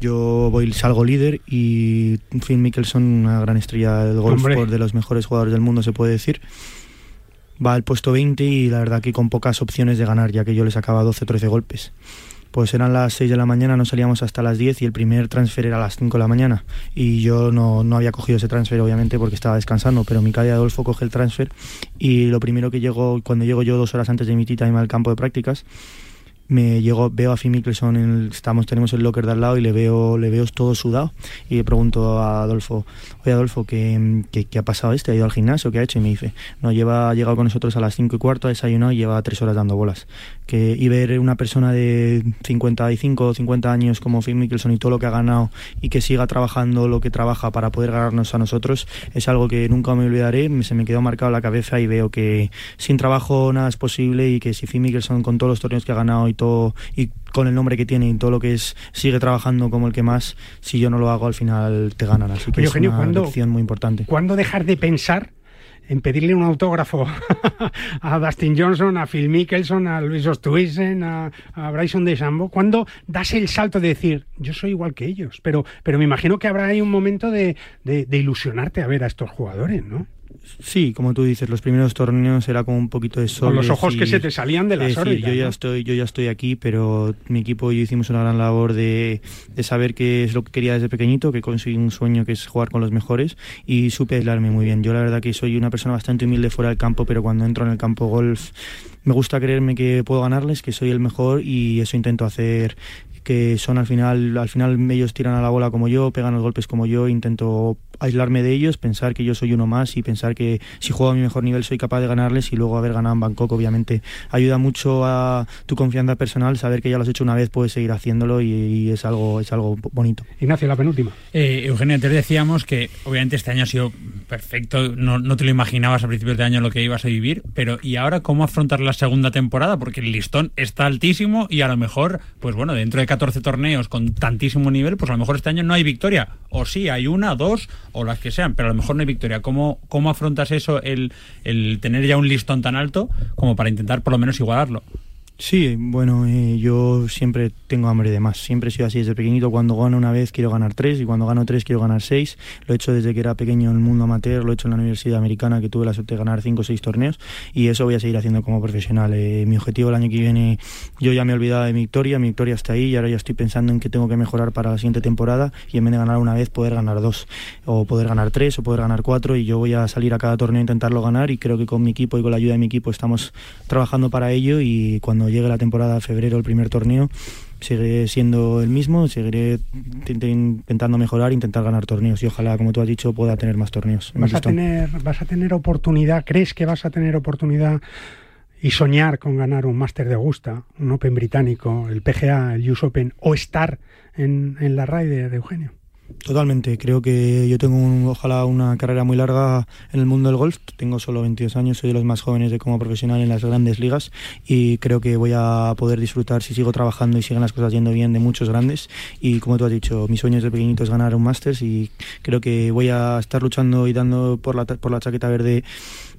yo voy salgo líder y Phil Mickelson, una gran estrella del golf, por de los mejores jugadores del mundo se puede decir. Va al puesto 20 y la verdad que con pocas opciones de ganar, ya que yo le sacaba 12 o 13 golpes. Pues eran las 6 de la mañana, no salíamos hasta las 10 y el primer transfer era a las 5 de la mañana. Y yo no, no había cogido ese transfer, obviamente, porque estaba descansando, pero mi calle Adolfo coge el transfer y lo primero que llego, cuando llego yo dos horas antes de mi tita al campo de prácticas, me llego, veo a Phil Mickelson, en el- estamos, tenemos el locker de al lado y le veo, le veo todo sudado y le pregunto a Adolfo, oye Adolfo, ¿qué, qué, qué ha pasado este? ¿Ha ido al gimnasio? ¿Qué ha hecho? Y me dice, no, lleva, ha llegado con nosotros a las 5 y cuarto, ha desayunado y lleva tres horas dando bolas. Que, y ver una persona de 55 o 50 años como Phil Mickelson y todo lo que ha ganado y que siga trabajando lo que trabaja para poder ganarnos a nosotros es algo que nunca me olvidaré, se me quedó marcado en la cabeza y veo que sin trabajo nada es posible y que si Phil Mickelson con todos los torneos que ha ganado y todo y con el nombre que tiene y todo lo que es sigue trabajando como el que más, si yo no lo hago al final te ganan, así que Oye, es Eugenio, una ¿cuándo- lección muy importante. ¿Cuándo dejar de pensar en pedirle un autógrafo a Dustin Johnson, a Phil Mickelson, a Luis Ostuisen, a, a Bryson DeChambeau? ¿Cuándo das el salto de decir, yo soy igual que ellos? Pero, pero me imagino que habrá ahí un momento de, de- de ilusionarte a ver a estos jugadores, ¿no? Sí, como tú dices, los primeros torneos era como un poquito de sol. Con los ojos que se te salían de las decir, órbitas, Yo ya ¿no? estoy, yo ya estoy aquí, pero mi equipo y yo hicimos una gran labor de, de saber qué es lo que quería desde pequeñito, que conseguí un sueño que es jugar con los mejores y supe aislarme muy bien. Yo la verdad que soy una persona bastante humilde fuera del campo, pero cuando entro en el campo golf me gusta creerme que puedo ganarles, que soy el mejor y eso intento hacer que son al final al final ellos tiran a la bola como yo, pegan los golpes como yo, intento aislarme de ellos, pensar que yo soy uno más y pensar que si juego a mi mejor nivel soy capaz de ganarles y luego haber ganado en Bangkok obviamente ayuda mucho a tu confianza personal, saber que ya lo has hecho una vez puedes seguir haciéndolo y, y es algo es algo bonito. Ignacio, la penúltima. Eh, Eugenio, antes decíamos que obviamente este año ha sido perfecto, no, no te lo imaginabas a principios de año lo que ibas a vivir, pero ¿y ahora cómo afrontar la segunda temporada? Porque el listón está altísimo y a lo mejor, pues bueno, dentro de 14 torneos con tantísimo nivel, pues a lo mejor este año no hay victoria, o sí, hay una, dos o las que sean, pero a lo mejor no hay victoria. ¿Cómo, cómo afrontas eso, el, el tener ya un listón tan alto como para intentar por lo menos igualarlo? Sí, bueno, eh, yo siempre tengo hambre de más. Siempre he sido así. Desde pequeñito. Cuando gano una vez quiero ganar tres. Y cuando gano tres quiero ganar seis. Lo he hecho desde que era pequeño en el mundo amateur, lo he hecho en la Universidad Americana que tuve la suerte de ganar cinco o seis torneos. Y eso voy a seguir haciendo como profesional. Eh, mi objetivo el año que viene, yo ya me he olvidado de mi victoria, mi victoria está ahí y ahora ya estoy pensando en qué tengo que mejorar para la siguiente temporada. Y en vez de ganar una vez poder ganar dos. O poder ganar tres o poder ganar cuatro. Y yo voy a salir a cada torneo a intentarlo ganar. Y creo que con mi equipo y con la ayuda de mi equipo estamos trabajando para ello. Y cuando llegue la temporada de febrero, el primer torneo, seguiré siendo el mismo, seguiré int- intentando mejorar, intentar ganar torneos y ojalá, como tú has dicho, pueda tener más torneos. ¿Vas a, listón. tener, ¿Vas a tener oportunidad, crees que vas a tener oportunidad y soñar con ganar un Máster de Augusta, un Open británico, el PGA, el US Open, o estar en, en la RAI de, de Eugenio? Totalmente, creo que yo tengo un- ojalá una carrera muy larga en el mundo del golf, tengo solo 22 años, soy de los más jóvenes de como profesional en las grandes ligas y creo que voy a poder disfrutar si sigo trabajando y siguen las cosas yendo bien de muchos grandes. Y como tú has dicho, mi sueño desde pequeñito es ganar un Masters y creo que voy a estar luchando y dando por la, por la chaqueta verde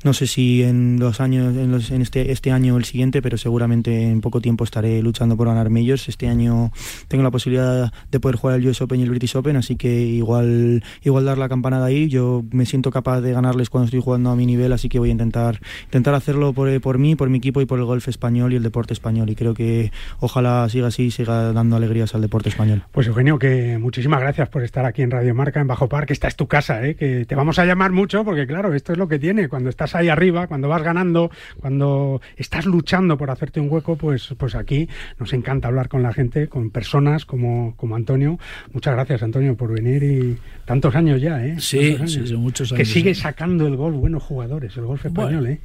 no sé si en los años en, los- en este este año o el siguiente pero seguramente en poco tiempo estaré luchando por ganar majors este año tengo la posibilidad de poder jugar el US Open y el British Open así que igual igual dar la campanada ahí yo me siento capaz de ganarles cuando estoy jugando a mi nivel así que voy a intentar intentar hacerlo por, por mí por mi equipo y por el golf español y el deporte español y creo que ojalá siga así y siga dando alegrías al deporte español Pues Eugenio, que muchísimas gracias por estar aquí en Radio Marca, en Bajo Par, que esta es tu casa, ¿eh? que te vamos a llamar mucho, porque claro, esto es lo que tiene. Cuando estás ahí arriba, cuando vas ganando, cuando estás luchando por hacerte un hueco, pues, pues aquí nos encanta hablar con la gente, con personas como, como Antonio. Muchas gracias, Antonio, por venir y tantos años ya, ¿eh? Sí, sí, años. son muchos Que sigue sacando el golf, buenos jugadores, el golf español, Bueno, ¿eh?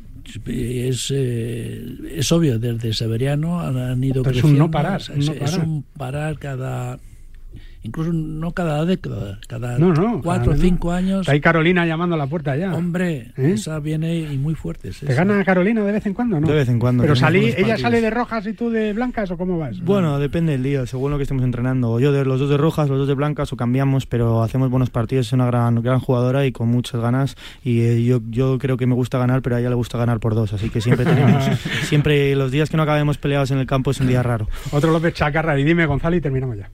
Es, eh, es obvio, desde Severiano han, ido Pero es un creciendo. no parar, es, no es parar. un parar cada. Incluso no cada década, cada No, no. cuatro o cinco años. Está ahí Carolina llamando a la puerta ya. Hombre, ¿Eh? esa viene y muy fuerte. ¿Te gana Carolina de vez en cuando, no? De vez en cuando, Pero salí, ella partidos. sale de rojas y tú de blancas o cómo vas? Bueno, depende del día, según lo que estemos entrenando. Yo de los dos de rojas, los dos de blancas o cambiamos, pero hacemos buenos partidos. Es una gran, gran jugadora y con muchas ganas. Y eh, yo, yo creo que me gusta ganar, pero a ella le gusta ganar por dos. Así que siempre tenemos, siempre los días que no acabemos peleados en el campo es un día raro. Otro López Chacarra y dime Gonzalo y terminamos ya.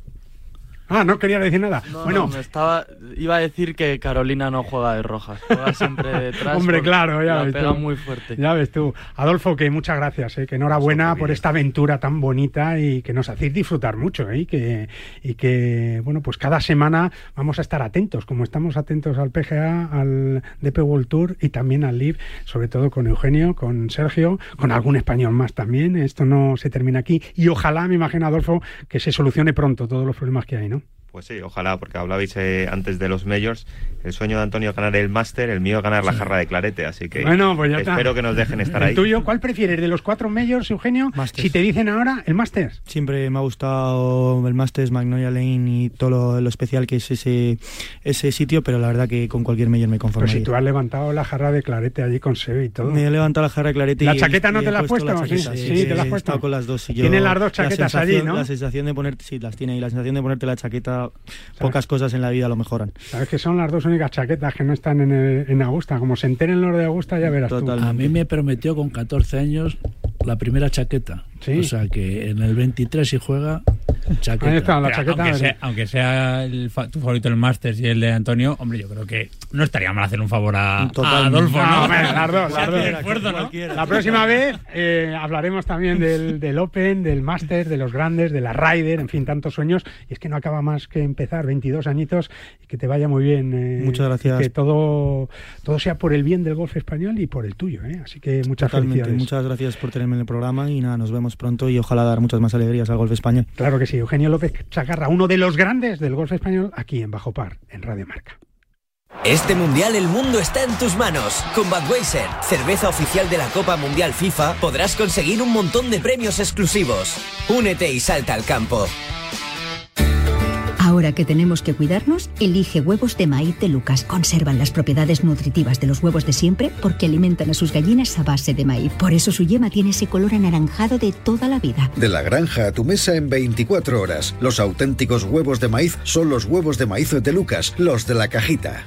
Ah, no quería decir nada. No, bueno, no, me estaba, iba a decir que Carolina no juega de rojas, juega siempre detrás. Hombre, claro, ya la ves pega tú. muy fuerte. Ya ves tú. Adolfo, que muchas gracias, ¿eh? que enhorabuena por esta aventura tan bonita y que nos hacéis disfrutar mucho ¿eh? y, que, y que, bueno, pues cada semana vamos a estar atentos, como estamos atentos al PGA, al DP World Tour y también al LIV, sobre todo con Eugenio, con Sergio, con algún español más también. Esto no se termina aquí y ojalá, me imagino, Adolfo, que se solucione pronto todos los problemas que hay, ¿no? Pues sí, ojalá, porque hablabais eh, antes de los majors. El sueño de Antonio es ganar el máster, el mío ganar la jarra de clarete, así que Bueno, pues ya está. espero que nos dejen estar ¿El ahí. tuyo cuál prefieres? ¿De los cuatro majors, Eugenio? Si te dicen ahora, el Masters. Siempre me ha gustado el Masters, Magnolia Lane y todo lo, lo especial que es ese, ese sitio, pero la verdad que con cualquier mayor me Pues conformaría. si tú has levantado la jarra de clarete allí con Seo y todo. Me he levantado la jarra de clarete ¿La y- chaqueta no y te he la has puesto la chaqueta, Sí, sí, sí, te la has he puesto. con las dos. Tienes las dos la chaquetas allí, ¿no? La sensación de ponerte, sí, las tiene y la sensación de ponerte la chaqueta, pocas cosas en la vida lo mejoran. Sabes que son las dos únicas chaquetas que no están en, el- en Augusta. Como se enteren los de Augusta, ya verás tú. A mí me prometió con 14 años la primera chaqueta. O sea que en el 23 si juega, chaqueta. Pero aunque, sea, aunque sea el fa- tu favorito el Masters y el de Antonio, hombre, yo creo que no estaría mal hacer un favor a. Adolfo, ¿no? No, hombre, las dos, Se las hace dos. el esfuerzo, ¿no? La próxima vez eh, hablaremos también del, del Open, del Master, de los grandes, de la Ryder, en fin, tantos sueños. Y es que no acaba más que empezar, 22 añitos, y que te vaya muy bien. eh, Muchas gracias. Que todo, todo sea por el bien del golf español y por el tuyo. ¿eh? Así que muchas Totalmente. felicidades. Muchas gracias por tenerme en el programa y nada, nos vemos pronto y ojalá dar muchas más alegrías al golf español. Claro que sí, Eugenio López Chacarra, uno de los grandes del golf español, aquí en Bajo Par, en Radio Marca. Este mundial el mundo está en tus manos. Con Budweiser, cerveza oficial de la Copa Mundial FIFA, podrás conseguir un montón de premios exclusivos. Únete y salta al campo. Ahora que tenemos que cuidarnos, elige huevos de maíz de Lucas. Conservan las propiedades nutritivas de los huevos de siempre porque alimentan a sus gallinas a base de maíz. Por eso su yema tiene ese color anaranjado de toda la vida. De la granja a tu mesa en 24 horas. Los auténticos huevos de maíz son los huevos de maíz de Lucas, los de la cajita.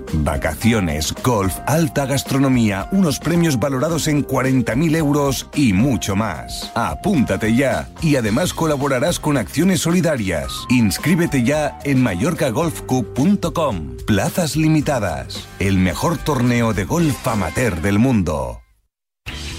Vacaciones, golf, alta gastronomía, unos premios valorados en 40.000 euros y mucho más. Apúntate ya y además colaborarás con acciones solidarias. Inscríbete ya en mallorcagolfcup.com. Plazas limitadas. El mejor torneo de golf amateur del mundo.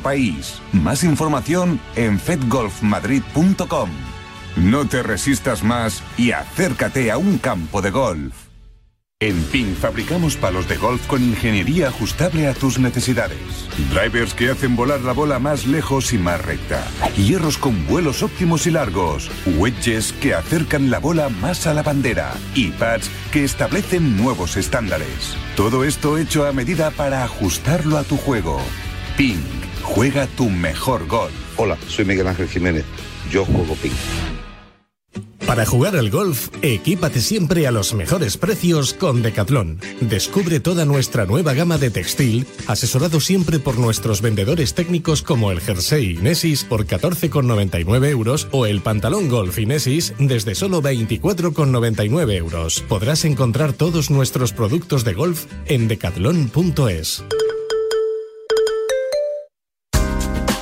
país. Más información en fedgolfmadrid.com. No te resistas más y acércate a un campo de golf. En PIN fabricamos palos de golf con ingeniería ajustable a tus necesidades. Drivers que hacen volar la bola más lejos y más recta. Hierros con vuelos óptimos y largos. Wedges que acercan la bola más a la bandera. Y pads que establecen nuevos estándares. Todo esto hecho a medida para ajustarlo a tu juego. Ping. Juega tu mejor golf. Hola, soy Miguel Ángel Jiménez. Yo juego ping. Para jugar al golf, equípate siempre a los mejores precios con Decathlon. Descubre toda nuestra nueva gama de textil, asesorado siempre por nuestros vendedores técnicos como el jersey Inesis por 14,99 euros o el pantalón golf Inesis desde solo 24,99 euros. Podrás encontrar todos nuestros productos de golf en decathlon.es.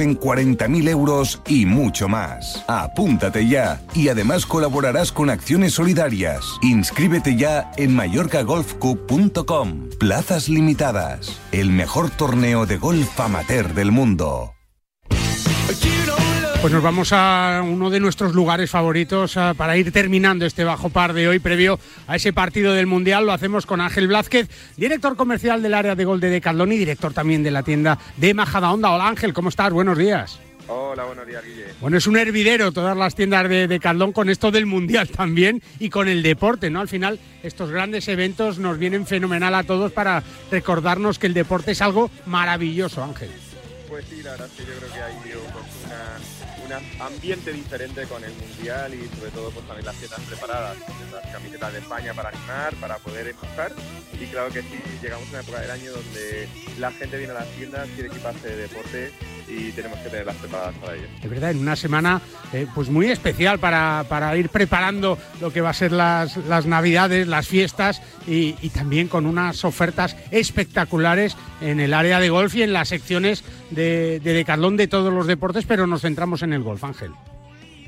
en 40.000 euros y mucho más. Apúntate ya y además colaborarás con acciones solidarias. Inscríbete ya en mallorcagolfcup.com. Plazas limitadas. El mejor torneo de golf amateur del mundo. Pues nos vamos a uno de nuestros lugares favoritos ah, para ir terminando este bajo par de hoy previo a ese partido del Mundial. Lo hacemos con Ángel Blázquez, director comercial del área de gol de Decathlon y director también de la tienda de Majadahonda. Hola Ángel, ¿cómo estás? Buenos días. Hola, buenos días, Guille. Bueno, es un hervidero todas las tiendas de, de Caldón con esto del Mundial también y con el deporte, ¿no? Al final, estos grandes eventos nos vienen fenomenal a todos para recordarnos que el deporte es algo maravilloso, Ángel. Pues sí, la verdad es que yo creo que hay pues, una, un ambiente diferente con el Mundial y sobre todo pues también las tiendas preparadas, las camisetas de España para animar, para poder empujar y claro que sí, llegamos a una época del año donde la gente viene a las tiendas, quiere equiparse de deporte y tenemos que tenerlas preparadas para ello. Es verdad, en una semana eh, pues muy especial para, para, ir preparando lo que va a ser las, las navidades, las fiestas y, y, también con unas ofertas espectaculares en el área de golf y en las secciones de, de Decathlon de todos los deportes, pero nos centramos en el golf, Ángel.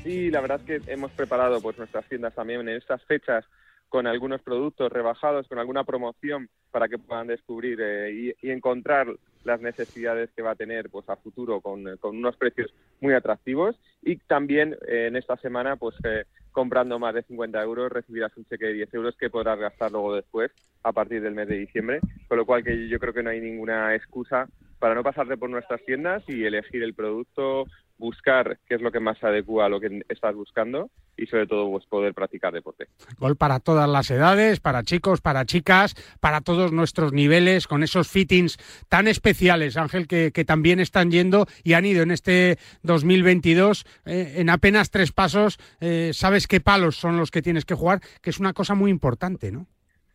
Sí, la verdad es que hemos preparado pues nuestras tiendas también en estas fechas con algunos productos rebajados, con alguna promoción para que puedan descubrir eh, y, y, encontrar las necesidades que va a tener pues a futuro con, con unos precios muy atractivos. Y también eh, en esta semana pues eh, comprando más de 50 euros recibirás un cheque de 10 euros que podrás gastar luego después a partir del mes de diciembre. Con lo cual que yo creo que no hay ninguna excusa para no pasarte por nuestras tiendas y elegir el producto buscar qué es lo que más se adecua a lo que estás buscando y sobre todo pues, poder practicar deporte. Gol para todas las edades, para chicos, para chicas, para todos nuestros niveles, con esos fittings tan especiales, Ángel, que, también están yendo y han ido en este 2022 eh, en apenas tres pasos. Eh, sabes qué palos son los que tienes que jugar, que es una cosa muy importante, ¿no?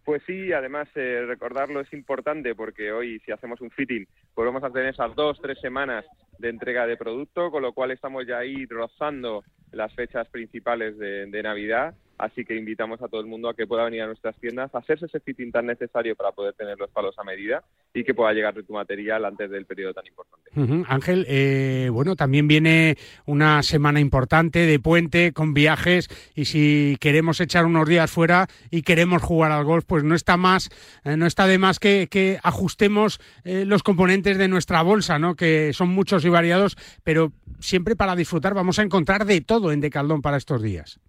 Pues sí, además eh, recordarlo es importante porque hoy si hacemos un fitting, pues vamos a tener esas dos, tres semanas de entrega de producto, con lo cual estamos ya ahí rozando las fechas principales de, de, Navidad, así que invitamos a todo el mundo a que pueda venir a nuestras tiendas, a hacerse ese fitting tan necesario para poder tener los palos a medida y que pueda llegar tu material antes del periodo tan importante. Ángel, eh, bueno, también viene una semana importante de puente con viajes y si queremos echar unos días fuera y queremos jugar al golf, pues no está más, eh, no está de más que, que ajustemos eh, los componentes de nuestra bolsa, ¿no? Que son muchos y variados, pero siempre para disfrutar vamos a encontrar de todo en Decaldón para estos días.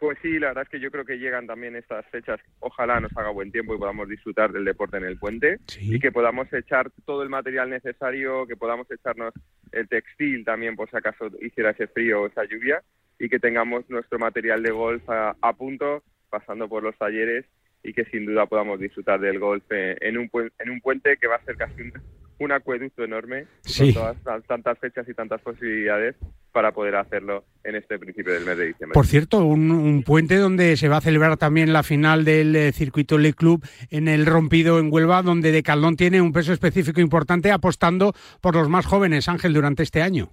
Pues sí, la verdad es que yo creo que llegan también estas fechas. Ojalá nos haga buen tiempo y podamos disfrutar del deporte en el puente sí. y que podamos echar todo el material necesario, que podamos echarnos el textil también por si acaso hiciera ese frío o esa lluvia y que tengamos nuestro material de golf a, a punto, pasando por los talleres y que sin duda podamos disfrutar del golf en un, en un puente que va a ser casi un, un acueducto enorme sí. con todas tantas fechas y tantas posibilidades para poder hacerlo en este principio del mes de diciembre. Por cierto, un, un puente donde se va a celebrar también la final del eh, circuito Le Club en el rompido en Huelva, donde Decaldón tiene un peso específico importante apostando por los más jóvenes, Ángel, durante este año.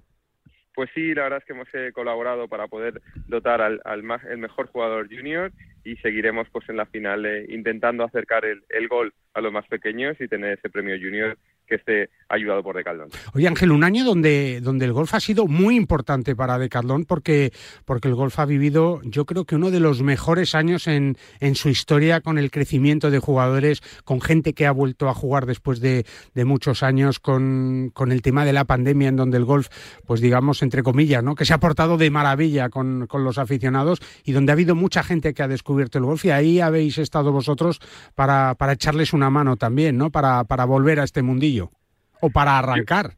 Pues sí, la verdad es que hemos eh, colaborado para poder dotar al, al más, el mejor jugador junior y seguiremos pues en la final eh, intentando acercar el, el gol a los más pequeños y tener ese premio junior que esté ayudado por Decathlon. Oye Ángel, un año donde, donde el golf ha sido muy importante para Decathlon porque, porque el golf ha vivido yo creo que uno de los mejores años en, en su historia con el crecimiento de jugadores, con gente que ha vuelto a jugar después de, de muchos años, con, con, el tema de la pandemia en donde el golf, pues digamos, entre comillas, ¿no? que se ha portado de maravilla con, con los aficionados y donde ha habido mucha gente que ha descubierto el golf y ahí habéis estado vosotros para, para echarles una mano también, ¿no? para, para volver a este mundillo o para arrancar.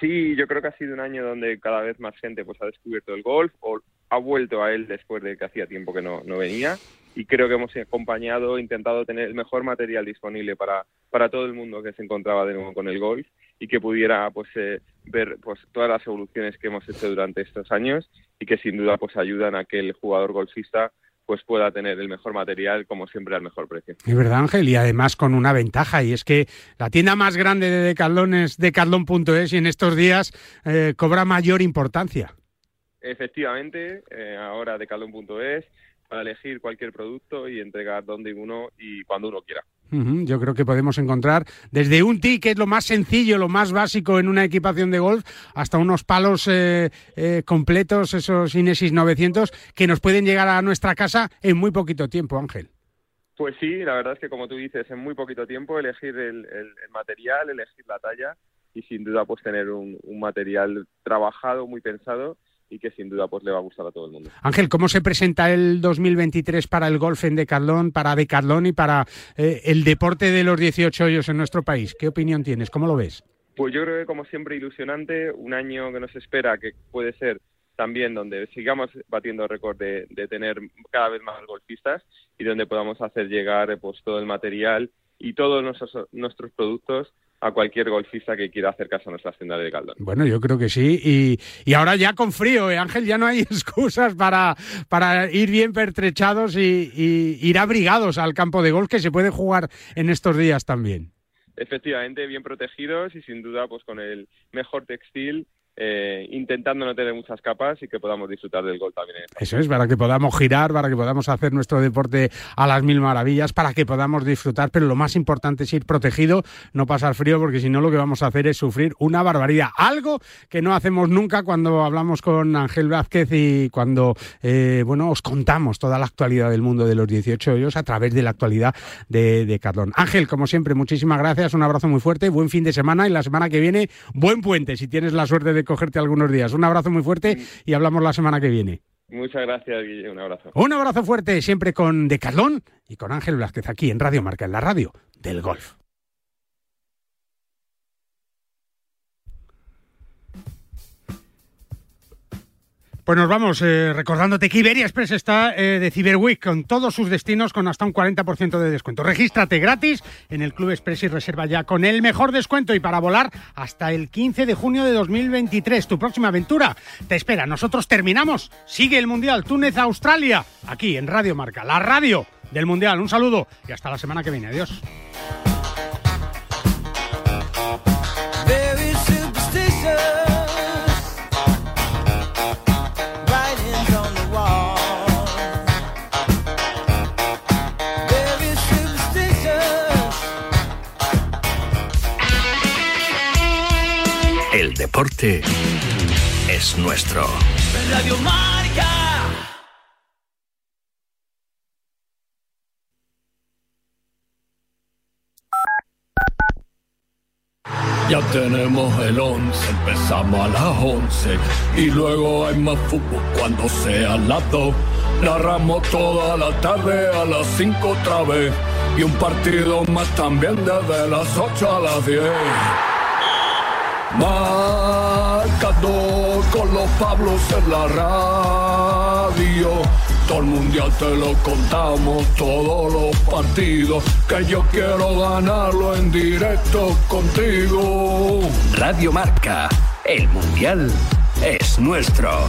Sí, yo creo que ha sido un año donde cada vez más gente pues ha descubierto el golf o ha vuelto a él después de que hacía tiempo que no, no venía y creo que hemos acompañado, intentado tener el mejor material disponible para, para todo el mundo que se encontraba de nuevo con el golf y que pudiera pues eh, ver pues todas las evoluciones que hemos hecho durante estos años y que sin duda pues ayudan a que el jugador golfista pues pueda tener el mejor material, como siempre, al mejor precio. Es verdad, Ángel, y además con una ventaja, y es que la tienda más grande de Decathlon es decathlon.es y en estos días eh, cobra mayor importancia. Efectivamente, eh, ahora decathlon.es para elegir cualquier producto y entregar donde uno y cuando uno quiera. Yo creo que podemos encontrar desde un tee, que es lo más sencillo, lo más básico en una equipación de golf, hasta unos palos eh, eh, completos, esos Inesis 900, que nos pueden llegar a nuestra casa en muy poquito tiempo, Ángel. Pues sí, la verdad es que como tú dices, en muy poquito tiempo elegir el, el, el material, elegir la talla y sin duda pues tener un material trabajado, muy pensado y que sin duda pues le va a gustar a todo el mundo. Ángel, ¿cómo se presenta el 2023 para el golf en Decathlon, para Decathlon y para eh, el deporte de los 18 hoyos en nuestro país? ¿Qué opinión tienes? ¿Cómo lo ves? Pues yo creo que como siempre ilusionante, un año que nos espera que puede ser también donde sigamos batiendo récord de, de, tener cada vez más golfistas y donde podamos hacer llegar pues todo el material y todos nuestros, nuestros productos a cualquier golfista que quiera acercarse a nuestra tienda de Caldón. Bueno, yo creo que sí. Y, y ahora ya con frío, ¿eh, Ángel, ya no hay excusas para, para ir bien pertrechados y, y, ir abrigados al campo de golf que se puede jugar en estos días también. Efectivamente, bien protegidos y sin duda pues con el mejor textil eh, intentando no tener muchas capas y que podamos disfrutar del gol también. Eso es, para que podamos girar, para que podamos hacer nuestro deporte a las mil maravillas, para que podamos disfrutar, pero lo más importante es ir protegido, no pasar frío, porque si no lo que vamos a hacer es sufrir una barbaridad. Algo que no hacemos nunca cuando hablamos con Ángel Vázquez y cuando, eh, bueno, os contamos toda la actualidad del mundo de los 18 hoyos a través de la actualidad de, de Carlón. Ángel, como siempre, muchísimas gracias, un abrazo muy fuerte, buen fin de semana y la semana que viene, buen puente, si tienes la suerte de cogerte algunos días. Un abrazo muy fuerte y hablamos la semana que viene. Muchas gracias, Guille. Un abrazo. Un abrazo fuerte, siempre con Decathlon y con Ángel Blázquez aquí en Radio Marca, en la radio del golf. Pues nos vamos eh, recordándote que Iberia Express está eh, de Cyber Week con todos sus destinos con hasta un 40% de descuento. Regístrate gratis en el Club Express y reserva ya con el mejor descuento y para volar hasta el 15 de junio de 2023. Tu próxima aventura te espera. Nosotros terminamos. Sigue el Mundial Túnez-Australia aquí en Radio Marca, la radio del Mundial. Un saludo y hasta la semana que viene. Adiós. Deporte es nuestro. Radio Marca. Ya tenemos el 11, empezamos a las 11 y luego hay más fútbol cuando sea las 2. Narramos toda la tarde a las 5 otra vez y un partido más también desde las 8 a las 10. Marcador con los Pablos en la radio. Todo el mundial te lo contamos, todos los partidos. Que yo quiero ganarlo en directo contigo. Radio Marca, el mundial es nuestro.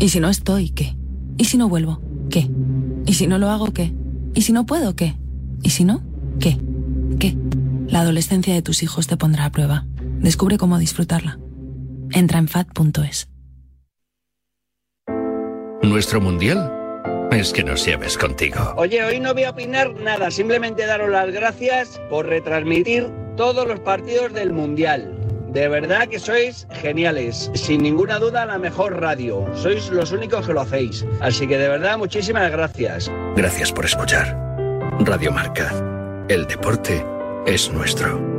¿Y si no estoy? ¿Qué? ¿Y si no vuelvo? ¿Qué? ¿Y si no lo hago? ¿Qué? ¿Y si no puedo? ¿Qué? ¿Y si no? ¿Qué? ¿Qué? La adolescencia de tus hijos te pondrá a prueba. Descubre cómo disfrutarla. Entra en fat.es. Nuestro mundial es que nos lleves contigo. Oye, hoy no voy a opinar nada, simplemente daros las gracias por retransmitir todos los partidos del Mundial. De verdad que sois geniales, sin ninguna duda la mejor radio. Sois los únicos que lo hacéis. Así que de verdad muchísimas gracias. Gracias por escuchar. Radio Marca. El deporte es nuestro.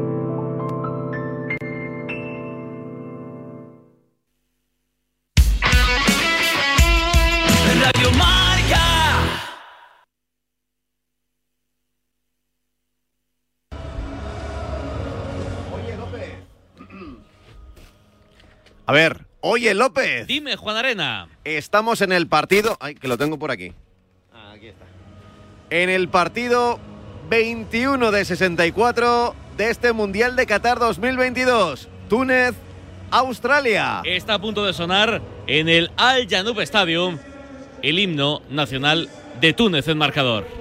A ver, oye López. Dime, Juan Arena. Estamos en el partido. Ay, que lo tengo por aquí. Ah, aquí está. En el partido 21 de 64 de este Mundial de Qatar 2022. Túnez, Australia. Está a punto de sonar en el Al Janoub Stadium el himno nacional de Túnez en marcador.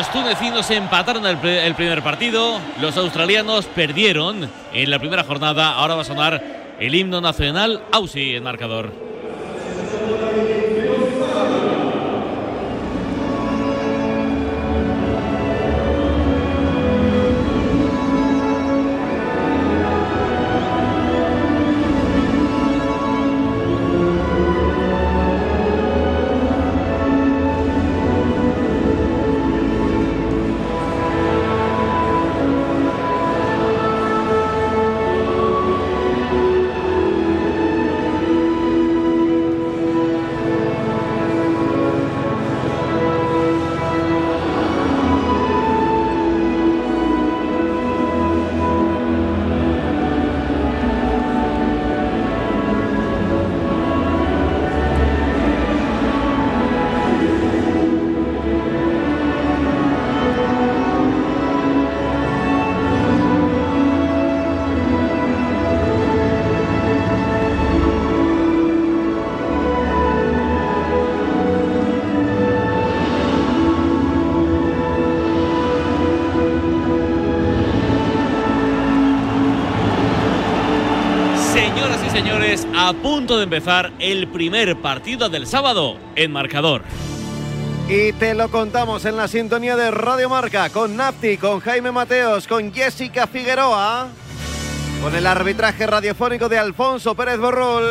Los tunecinos empataron el, pri- el primer partido, los australianos perdieron en la primera jornada. Ahora va a sonar el himno nacional Aussie en marcador. A punto de empezar el primer partido del sábado en marcador. Y te lo contamos en la sintonía de Radio Marca con Nafti, con Jaime Mateos, con Jessica Figueroa, con el arbitraje radiofónico de Alfonso Pérez Borrol.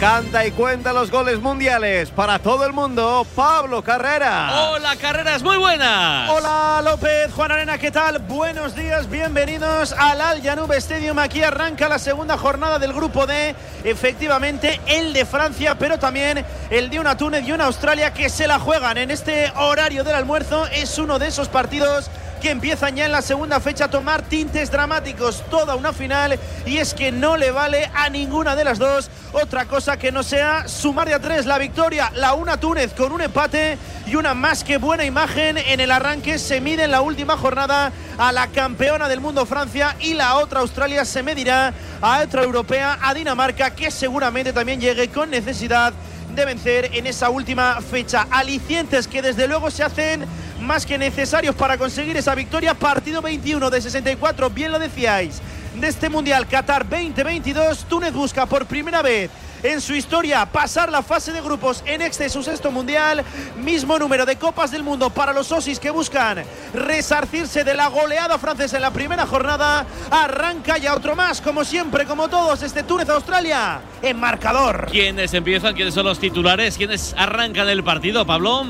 Canta y cuenta los goles mundiales para todo el mundo, Pablo Carrera. Hola, carreras muy buenas. Hola López, Juan Arena, ¿qué tal? Buenos días, bienvenidos al Al Stadium. Aquí arranca la segunda jornada del grupo D. Efectivamente, el de Francia, pero también el de una Túnez y una Australia que se la juegan en este horario del almuerzo. Es uno de esos partidos que empiezan ya en la segunda fecha a tomar tintes dramáticos. Toda una final y es que no le vale a ninguna de las dos otra cosa que no sea sumar de a tres la victoria. La una Túnez con un empate y una más que buena imagen en el arranque. Se mide en la última jornada a la campeona del mundo Francia y la otra Australia se medirá a otra europea, a Dinamarca, que seguramente también llegue con necesidad de vencer en esa última fecha. Alicientes que desde luego se hacen más que necesarios para conseguir esa victoria. Partido 21 de 64, bien lo decíais, de este Mundial Qatar 2022. Túnez busca por primera vez en su historia pasar la fase de grupos en este su sexto mundial. Mismo número de copas del mundo para los Osis que buscan resarcirse de la goleada francesa en la primera jornada. Arranca ya otro más, como siempre, como todos, este Túnez-Australia en marcador. ¿Quiénes empiezan? ¿Quiénes son los titulares? ¿Quiénes arrancan el partido, Pablo?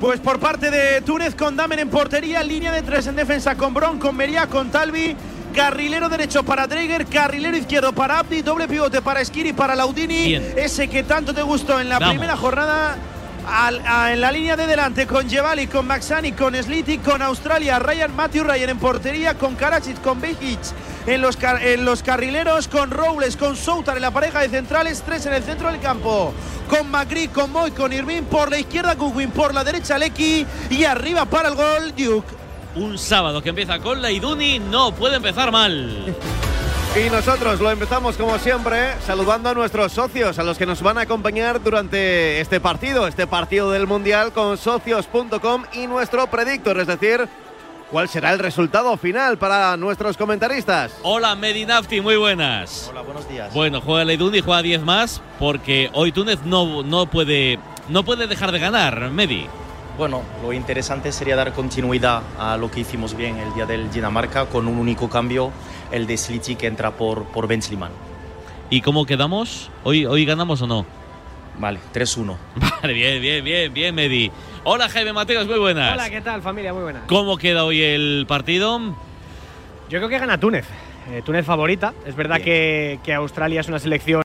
Pues por parte de Túnez con Damen en portería, línea de tres en defensa con Bron, con Mería, con Talvi, carrilero derecho para Dreger, carrilero izquierdo para Abdi, doble pivote para Skiri, para Laudini, ese que tanto te gustó en la Vamos. primera jornada. Al- a- en la línea de delante con Jevali, con Maxani, con Sliti, con Australia, Ryan Matthew Ryan en portería, con Karacic, con Bejic en los, car- en los carrileros, con Robles, con Soutar en la pareja de centrales, tres en el centro del campo, con Magri, con Moy, con Irving por la izquierda, Goodwin por la derecha, Lecky y arriba para el gol, Duke. Un sábado que empieza con la Iduni no puede empezar mal. Y nosotros lo empezamos como siempre saludando a nuestros socios, a los que nos van a acompañar durante este partido, este partido del Mundial con socios.com y nuestro predictor, es decir, cuál será el resultado final para nuestros comentaristas. Hola Medinafti, muy buenas. Hola, buenos días. Bueno, juega la Iduni, juega 10 más porque hoy Túnez no, no, puede, no puede dejar de ganar, Medi. Bueno, lo interesante sería dar continuidad a lo que hicimos bien el día del Dinamarca con un único cambio, el de Sliti que entra por, por Ben Sliman. ¿Y cómo quedamos? ¿Hoy, hoy ganamos o no? Vale, 3-1. Vale, bien, bien, bien, bien, Medi. Hola Jaime Mateos, muy buenas. Hola, ¿qué tal familia? Muy buena. ¿Cómo queda hoy el partido? Yo creo que gana Túnez. Eh, Túnez favorita. Es verdad que, que Australia es una selección